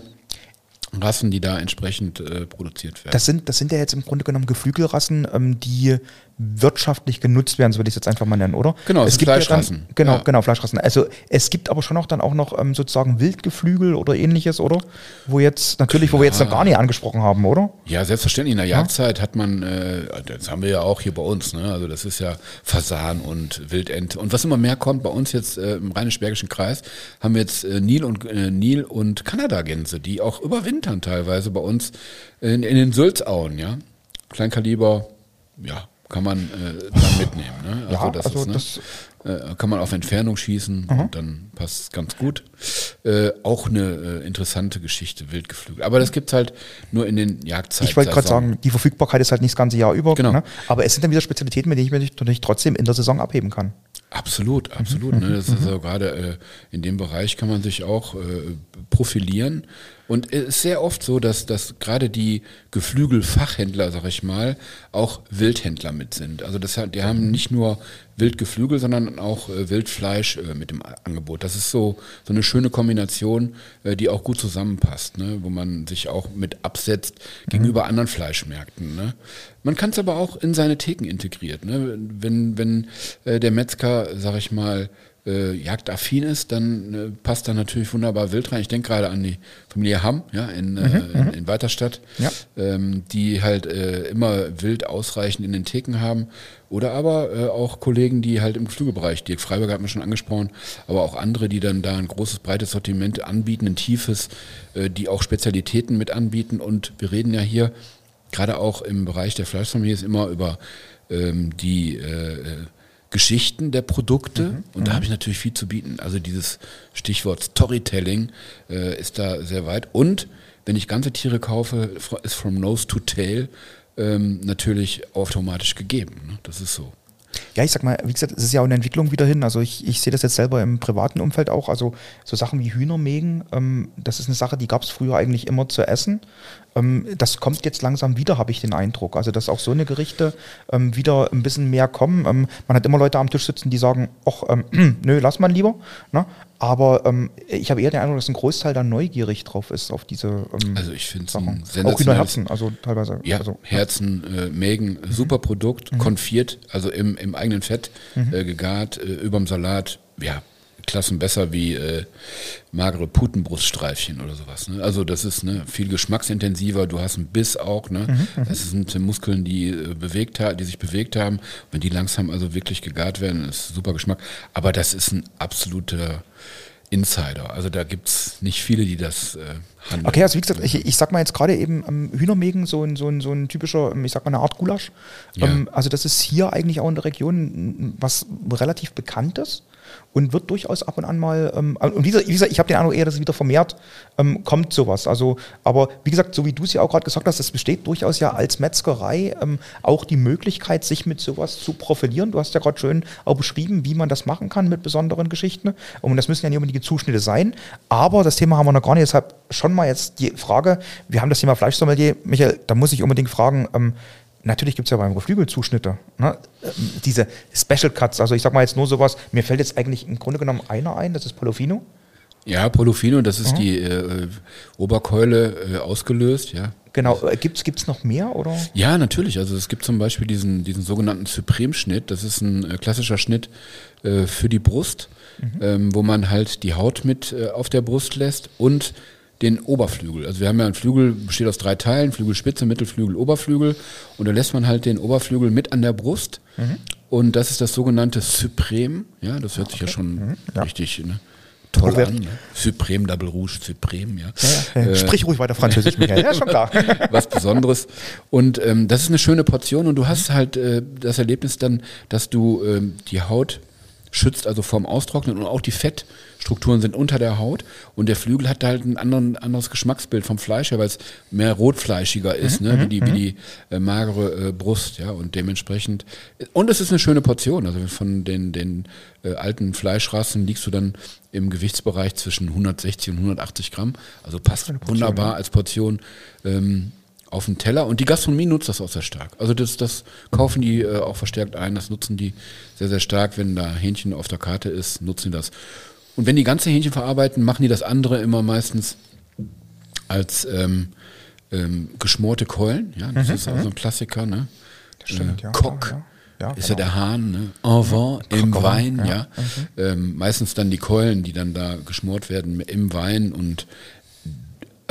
Rassen, die da entsprechend äh, produziert werden. Das sind, das sind ja jetzt im Grunde genommen Geflügelrassen, ähm, die wirtschaftlich genutzt werden, so würde ich es jetzt einfach mal nennen, oder? Genau, es gibt ja Fleischrassen. Dann, genau, Ja. genau, Fleischrassen. Also es gibt aber schon auch dann auch noch ähm, sozusagen Wildgeflügel oder ähnliches, oder? Wo jetzt, natürlich, wo wir jetzt noch gar nicht angesprochen haben, oder? Ja, selbstverständlich. In der Jagdzeit hat man, äh, das haben wir ja auch hier bei uns, ne? Also das ist ja Fasan und Wildente. Und was immer mehr kommt, bei uns jetzt äh, im Rheinisch-Bergischen Kreis, haben wir jetzt äh, Nil und äh, Nil und Kanadagänse, die auch überwintern teilweise bei uns in, in den Sülzauen, ja. Kleinkaliber, ja, kann man äh, dann mitnehmen. Ne? Ja, das also ist, ne? das- äh, kann man auf Entfernung schießen und dann passt es ganz gut. Äh, auch eine äh, interessante Geschichte, Wildgeflügel. Aber das gibt's halt nur in den Jagdzeiten. Ich wollte gerade sagen, die Verfügbarkeit ist halt nicht das ganze Jahr über. Genau. Ne? Aber es sind dann wieder Spezialitäten, mit denen ich mich natürlich trotzdem in der Saison abheben kann. Absolut, absolut. Ne? Das ist also gerade äh, in dem Bereich kann man sich auch äh, profilieren. Und es ist sehr oft so, dass, dass gerade die Geflügelfachhändler, sag ich mal, auch Wildhändler mit sind. Also das die haben nicht nur Wildgeflügel, sondern auch äh, Wildfleisch äh, mit dem Angebot. Das ist so, so eine schöne Kombination, äh, die auch gut zusammenpasst, ne? wo man sich auch mit absetzt gegenüber anderen Fleischmärkten. Ne? Man kann es aber auch in seine Theken integriert. Ne? Wenn, wenn äh, der Metzger, sag ich mal, äh, jagdaffin ist, dann äh, passt da natürlich wunderbar Wild rein. Ich denke gerade an die Familie Hamm ja, in, äh, in, in Weiterstadt, Ja. ähm, die halt äh, immer Wild ausreichend in den Theken haben. Oder aber äh, auch Kollegen, die halt im Geflügelbereich, Dirk Freiberger hat man schon angesprochen, aber auch andere, die dann da ein großes, breites Sortiment anbieten, ein tiefes, äh, die auch Spezialitäten mit anbieten. Und wir reden ja hier gerade auch im Bereich der Fleischfamilie ist immer über ähm, die äh, äh, Geschichten der Produkte und da habe ich natürlich viel zu bieten. Also dieses Stichwort Storytelling äh, ist da sehr weit. Und wenn ich ganze Tiere kaufe, ist from nose to tail ähm, natürlich automatisch gegeben. Ne? Das ist so. Ja, ich sag mal, wie gesagt, es ist ja auch eine Entwicklung wieder hin. Also ich, ich sehe das jetzt selber im privaten Umfeld auch. Also so Sachen wie Hühnermägen, ähm, das ist eine Sache, die gab es früher eigentlich immer zu essen. Ähm, das kommt jetzt langsam wieder, habe ich den Eindruck. Also dass auch so eine Gerichte ähm, wieder ein bisschen mehr kommen. Ähm, man hat immer Leute am Tisch sitzen, die sagen, ach, ähm, nö, lass mal lieber. Ne? Aber ähm, ich habe eher den Eindruck, dass ein Großteil da neugierig drauf ist auf diese ähm, Also ich finde es Auch sensationelles Hühnerherzen, also teilweise. Ja, also, Herzen, äh, Mägen, super Produkt, konfiert, also im, im eigenen Fett äh, gegart, äh, überm Salat, ja, Klassen besser wie äh, magere Putenbruststreifchen oder sowas. Ne? Also das ist ne, viel geschmacksintensiver, du hast einen Biss auch, ne? Das sind Muskeln, die äh, bewegt die sich bewegt haben. Wenn die langsam also wirklich gegart werden, ist super Geschmack. Aber das ist ein absoluter Insider. Also da gibt's nicht viele, die das äh, handeln. Okay, also wie gesagt, ich, ich sag mal jetzt gerade eben ähm, Hühnermägen, so ein, so, ein, so ein typischer, ähm, ich sag mal eine Art Gulasch. Ja. Ähm, also das ist hier eigentlich auch in der Region was relativ bekanntes und wird durchaus ab und an mal, ähm, und wie gesagt, ich habe den Eindruck eher, dass es wieder vermehrt ähm, kommt sowas. Also, aber wie gesagt, so wie du es ja auch gerade gesagt hast, es besteht durchaus ja als Metzgerei ähm, auch die Möglichkeit, sich mit sowas zu profilieren. Du hast ja gerade schön auch beschrieben, wie man das machen kann mit besonderen Geschichten. Und das müssen ja nicht unbedingt die Zuschnitte sein. Aber das Thema haben wir noch gar nicht. Deshalb schon mal jetzt die Frage, wir haben das Thema Fleischsommelier. Michael, da muss ich unbedingt fragen, ähm, Natürlich gibt es ja beim Geflügel Zuschnitte. Ne? Ähm, Diese Special Cuts, also ich sag mal jetzt nur sowas, mir fällt jetzt eigentlich im Grunde genommen einer ein, das ist Polofino. Ja, Polofino, das ist die äh, Oberkeule äh, ausgelöst, ja. Genau, äh, gibt's gibt's noch mehr oder? Ja, natürlich. Also es gibt zum Beispiel diesen, diesen sogenannten Supreme-Schnitt. Das ist ein äh, klassischer Schnitt äh, für die Brust, ähm, wo man halt die Haut mit äh, auf der Brust lässt und den Oberflügel. Also wir haben ja einen Flügel, besteht aus drei Teilen, Flügelspitze, Mittelflügel, Oberflügel. Und da lässt man halt den Oberflügel mit an der Brust. Und das ist das sogenannte Supreme. Ja, das hört sich ja schon richtig ne? toll an. Ne? Supreme Double Rouge, Supreme, ja. Äh, Sprich ruhig weiter Französisch, Michael. Ja, schon klar. was Besonderes. Und ähm, das ist eine schöne Portion und du hast halt äh, das Erlebnis dann, dass du ähm, die Haut schützt, also vorm Austrocknen und auch die Fettstrukturen sind unter der Haut und der Flügel hat halt ein anderen, anderes Geschmacksbild vom Fleisch her, weil es mehr rotfleischiger ist, ne, wie die, wie die äh, magere äh, Brust, ja, und dementsprechend und es ist eine schöne Portion, also von den, den äh, alten Fleischrassen liegst du dann im Gewichtsbereich zwischen 160 und 180 Gramm, also passt wunderbar als Portion ähm, auf den Teller und die Gastronomie nutzt das auch sehr stark. Also das, das kaufen die äh, auch verstärkt ein, das nutzen die sehr, sehr stark. Wenn da Hähnchen auf der Karte ist, nutzen die das. Und wenn die ganze Hähnchen verarbeiten, machen die das andere immer meistens als ähm, ähm, geschmorte Keulen. Ja, das ist auch so ein Klassiker. Ne? Das stimmt, äh, ja, klar, ja. Ja, ist ja genau. der Hahn, ne? En vin, im Coq au Wein, ja. ja. Ähm, meistens dann die Keulen, die dann da geschmort werden im Wein und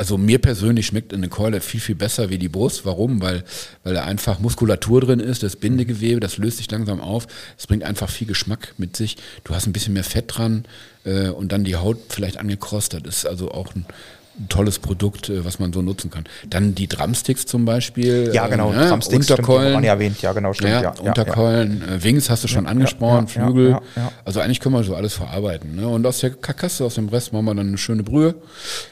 also mir persönlich schmeckt eine Keule viel, viel besser wie die Brust. Warum? Weil, weil da einfach Muskulatur drin ist, das Bindegewebe, das löst sich langsam auf. Es bringt einfach viel Geschmack mit sich. Du hast ein bisschen mehr Fett dran äh, und dann die Haut vielleicht angekrostet. Das ist also auch ein ein tolles Produkt, äh, was man so nutzen kann. Dann die Drumsticks zum Beispiel. Ja, genau, äh? Drumsticks, stimmt, die haben wir Unterkeulen. nicht erwähnt. Ja, genau, stimmt, Ja, ja, ja, Unterkeulen, äh, Wings hast du schon Ja, angesprochen, ja, ja, Flügel. ja, ja. Also eigentlich können wir so alles verarbeiten. Ne? Und aus der Karkasse, aus dem Rest machen wir dann eine schöne Brühe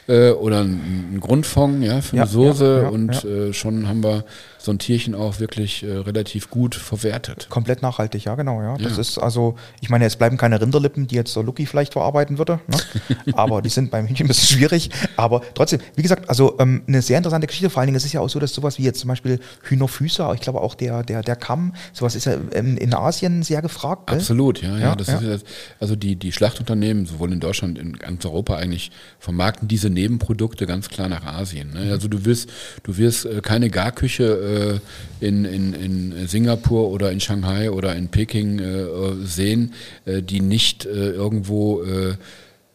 äh, oder einen, Grundfond ja, für Ja, eine Soße ja, ja, und ja. Äh, schon haben wir so ein Tierchen auch wirklich äh, relativ gut verwertet. Komplett nachhaltig, ja, genau, ja. Das Ja. ist also, ich meine, es bleiben keine Rinderlippen, die jetzt der Lucky vielleicht verarbeiten würde, ne? aber die sind beim Hühnchen ein bisschen schwierig. Aber trotzdem, wie gesagt, also ähm, eine sehr interessante Geschichte. Vor allen Dingen, es ist ja auch so, dass sowas wie jetzt zum Beispiel Hühnerfüße, ich glaube auch der, der, der Kamm, sowas ist ja in, in Asien sehr gefragt. gell? Absolut, ja, ja. Ja, das ja. Ist, also die, die Schlachtunternehmen, sowohl in Deutschland, in ganz Europa eigentlich, vermarkten diese Nebenprodukte ganz klar nach Asien. Ne? Also du wirst, du wirst äh, keine Garküche äh, in, in, in Singapur oder in Shanghai oder in Peking äh, sehen, äh, die nicht äh, irgendwo äh,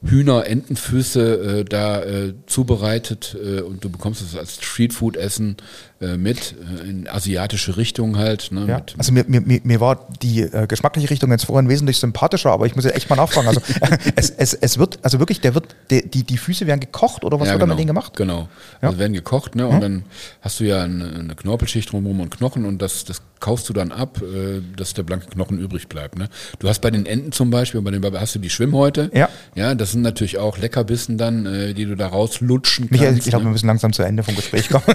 Hühner, Entenfüße äh, da zubereitet und du bekommst es als Streetfood-Essen äh, mit, äh, in asiatische Richtung halt. Ne, Ja, also mir, mir, mir- war die äh, geschmackliche Richtung jetzt vorhin wesentlich sympathischer, aber ich muss jetzt echt mal nachfragen. Also es, es, es wird, also wirklich, der wird, die, die, die Füße werden gekocht oder was wird da mit denen gemacht? Genau. Ja. Also werden gekocht, ne? Und dann hast du ja eine, eine Knorpelschicht drumherum und Knochen und das, das kaust du dann ab, äh, dass der blanke Knochen übrig bleibt. Ne? Du hast bei den Enten zum Beispiel, bei den hast du die Schwimmhäute. Ja. Ja, das sind natürlich auch Leckerbissen dann, äh, die du da rauslutschen Michael, kannst. ich glaube, wir ne? müssen langsam zu Ende vom Gespräch kommen.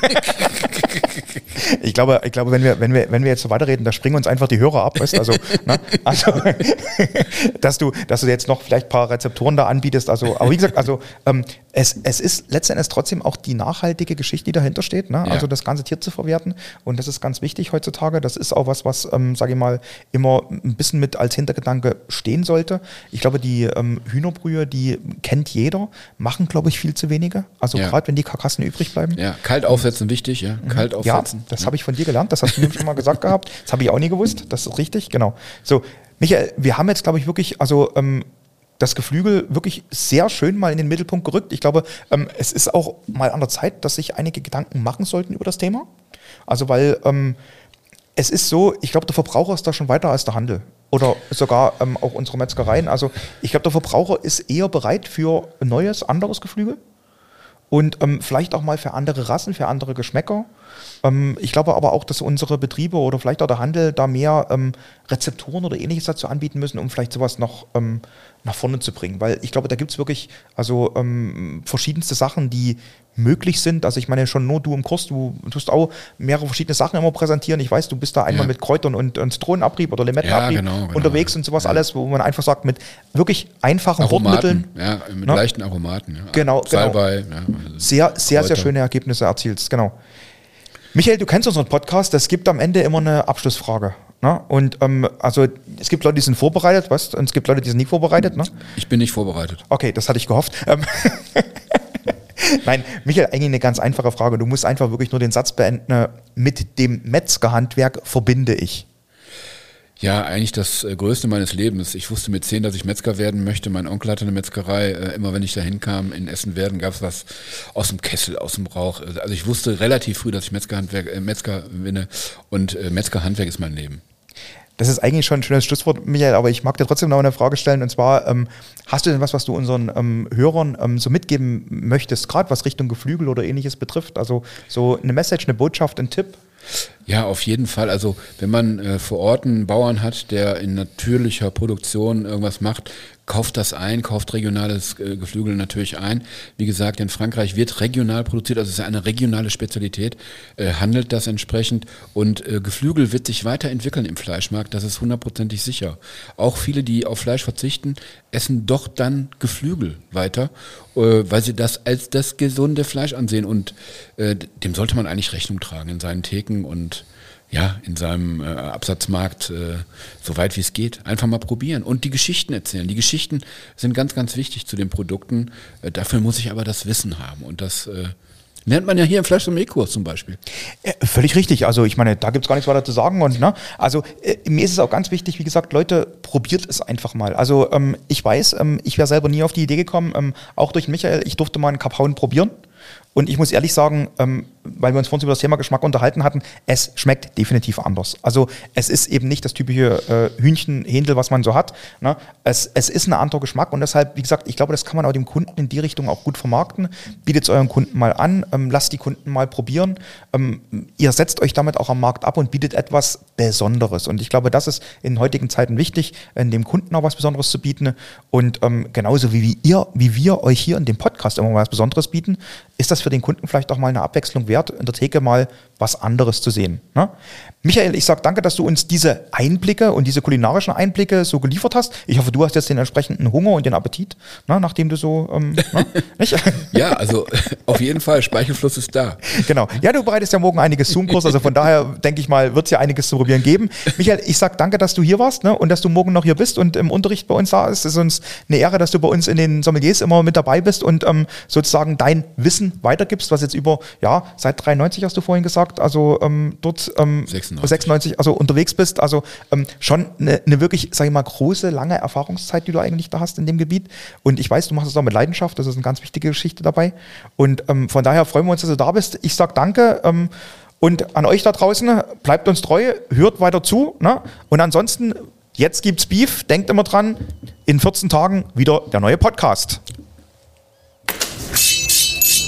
ich glaube, ich glaube, wenn wir, wenn wir, wenn wir jetzt so weiterreden, da springen uns einfach die Hörer ab, weißt also, ne? also dass du, dass du jetzt noch vielleicht ein paar Rezeptoren da anbietest. Also, aber wie gesagt, also ähm, es, es ist letzten Endes trotzdem auch die nachhaltige Geschichte, die dahinter steht. Ne? Ja. Also das ganze Tier zu verwerten. Und das ist ganz wichtig heutzutage. Das ist auch was, was, ähm, sage ich mal, immer ein bisschen mit als Hintergedanke stehen sollte. Ich glaube, die ähm, Hühnerbrühe, die kennt jeder, machen, glaube ich, viel zu wenige. Also Ja. gerade wenn die Karkassen übrig bleiben. Ja, kalt aufsetzen wichtig, ja. Kalt Mhm. Ja, aufsetzen. Das habe ich von dir gelernt. Das hast du mir schon mal gesagt gehabt. Das habe ich auch nie gewusst. Das ist richtig, genau. So, Michael, wir haben jetzt, glaube ich, wirklich, also ähm, das Geflügel wirklich sehr schön mal in den Mittelpunkt gerückt. Ich glaube, ähm, es ist auch mal an der Zeit, dass sich einige Gedanken machen sollten über das Thema. Also, weil ähm, es ist so, ich glaube, der Verbraucher ist da schon weiter als der Handel. Oder sogar ähm, auch unsere Metzgereien. Also, ich glaube, der Verbraucher ist eher bereit für neues, anderes Geflügel und ähm, vielleicht auch mal für andere Rassen, für andere Geschmäcker. Ähm, ich glaube aber auch, dass unsere Betriebe oder vielleicht auch der Handel da mehr ähm, Rezeptoren oder ähnliches dazu anbieten müssen, um vielleicht sowas noch ähm, nach vorne zu bringen. Weil ich glaube, da gibt es wirklich also ähm, verschiedenste Sachen, die möglich sind. Also ich meine schon nur du im Kurs, du tust auch mehrere verschiedene Sachen immer präsentieren. Ich weiß, du bist da einmal Ja. mit Kräutern und, und Zitronenabrieb oder Limettenabrieb Ja, genau, genau. unterwegs und sowas Ja. alles, wo man einfach sagt, mit wirklich einfachen Aromaten, Wortmitteln ja, mit Ne? leichten Aromaten. Ja. Genau, genau. Salbei, ja, also sehr, sehr, sehr Kräuter. schöne Ergebnisse erzielst. Genau. Michael, du kennst unseren Podcast. Es gibt am Ende immer eine Abschlussfrage. Ne? Und ähm, also es gibt Leute, die sind vorbereitet, was? Und es gibt Leute, die sind nicht vorbereitet. Ne? Ich bin nicht vorbereitet. Okay, das hatte ich gehofft. Nein, Michael, eigentlich eine ganz einfache Frage. Du musst einfach wirklich nur den Satz beenden. äh, Mit dem Metzgerhandwerk verbinde ich. Ja, eigentlich das äh, Größte meines Lebens. Ich wusste mit zehn, dass ich Metzger werden möchte. Mein Onkel hatte eine Metzgerei. Äh, immer wenn ich da hinkam, in Essen-Werden, gab es was aus dem Kessel, aus dem Rauch. Also ich wusste relativ früh, dass ich Metzgerhandwerk, äh, Metzger binne. Und Metzgerhandwerk ist mein Leben. Das ist eigentlich schon ein schönes Schlusswort, Michael, aber ich mag dir trotzdem noch eine Frage stellen. Und zwar, ähm, hast du denn was, was du unseren ähm, Hörern ähm, so mitgeben möchtest, gerade was Richtung Geflügel oder ähnliches betrifft? Also so eine Message, eine Botschaft, ein Tipp? Ja, auf jeden Fall. Also wenn man äh, vor Ort einen Bauern hat, der in natürlicher Produktion irgendwas macht, kauft das ein, kauft regionales äh, Geflügel natürlich ein. Wie gesagt, in Frankreich wird regional produziert, also es ist eine regionale Spezialität, äh, handelt das entsprechend und äh, Geflügel wird sich weiterentwickeln im Fleischmarkt, das ist hundertprozentig sicher. Auch viele, die auf Fleisch verzichten, essen doch dann Geflügel weiter, weil sie das als das gesunde Fleisch ansehen und dem sollte man eigentlich Rechnung tragen in seinen Theken und ja, in seinem äh, Absatzmarkt äh, so weit wie es geht. Einfach mal probieren und die Geschichten erzählen. Die Geschichten sind ganz, ganz wichtig zu den Produkten. Äh, dafür muss ich aber das Wissen haben und das äh, lernt man ja hier im Fleisch zum E-Kurs zum Beispiel. Ja, völlig richtig. Also ich meine, da gibt es gar nichts weiter zu sagen. Und ne, also äh, mir ist es auch ganz wichtig, wie gesagt, Leute, probiert es einfach mal. Also ähm, ich weiß, ähm, ich wäre selber nie auf die Idee gekommen, ähm, auch durch Michael, ich durfte mal einen Kaphauen probieren. Und ich muss ehrlich sagen, ähm, weil wir uns vorhin über das Thema Geschmack unterhalten hatten, es schmeckt definitiv anders. Also es ist eben nicht das typische äh, Hühnchenhändel, was man so hat. Ne? Es, es ist ein anderer Geschmack und deshalb, wie gesagt, ich glaube, das kann man auch dem Kunden in die Richtung auch gut vermarkten. Bietet es euren Kunden mal an, ähm, lasst die Kunden mal probieren. Ähm, ihr setzt euch damit auch am Markt ab und bietet etwas Besonderes. Und ich glaube, das ist in heutigen Zeiten wichtig, in dem Kunden auch was Besonderes zu bieten. Und ähm, genauso wie, wie ihr, wie wir euch hier in dem Podcast immer was Besonderes bieten, ist das für den Kunden vielleicht auch mal eine Abwechslung wert, in der Theke mal was anderes zu sehen. Ne? Michael, ich sage danke, dass du uns diese Einblicke und diese kulinarischen Einblicke so geliefert hast. Ich hoffe, du hast jetzt den entsprechenden Hunger und den Appetit, ne, nachdem du so, ähm, ne? Ja, also auf jeden Fall, Speichelfluss ist da. Genau. Ja, du bereitest ja morgen einiges Zoom-Kurs, also von daher denke ich mal, wird es ja einiges zu probieren geben. Michael, ich sage danke, dass du hier warst ne, und dass du morgen noch hier bist und im Unterricht bei uns da ist. Es ist uns eine Ehre, dass du bei uns in den Sommeliers immer mit dabei bist und ähm, sozusagen dein Wissen weitergibst, was jetzt über, ja, seit 93 hast du vorhin gesagt, also ähm, dort ähm, 96. 96, also unterwegs bist. Also ähm, schon eine, eine wirklich, sage ich mal, große, lange Erfahrungszeit, die du eigentlich da hast in dem Gebiet. Und ich weiß, du machst es auch mit Leidenschaft, das ist eine ganz wichtige Geschichte dabei. Und ähm, von daher freuen wir uns, dass du da bist. Ich sage danke. Ähm, und an euch da draußen, bleibt uns treu, hört weiter zu. Ne? Und ansonsten, jetzt gibt's Beef. Denkt immer dran, in 14 Tagen wieder der neue Podcast.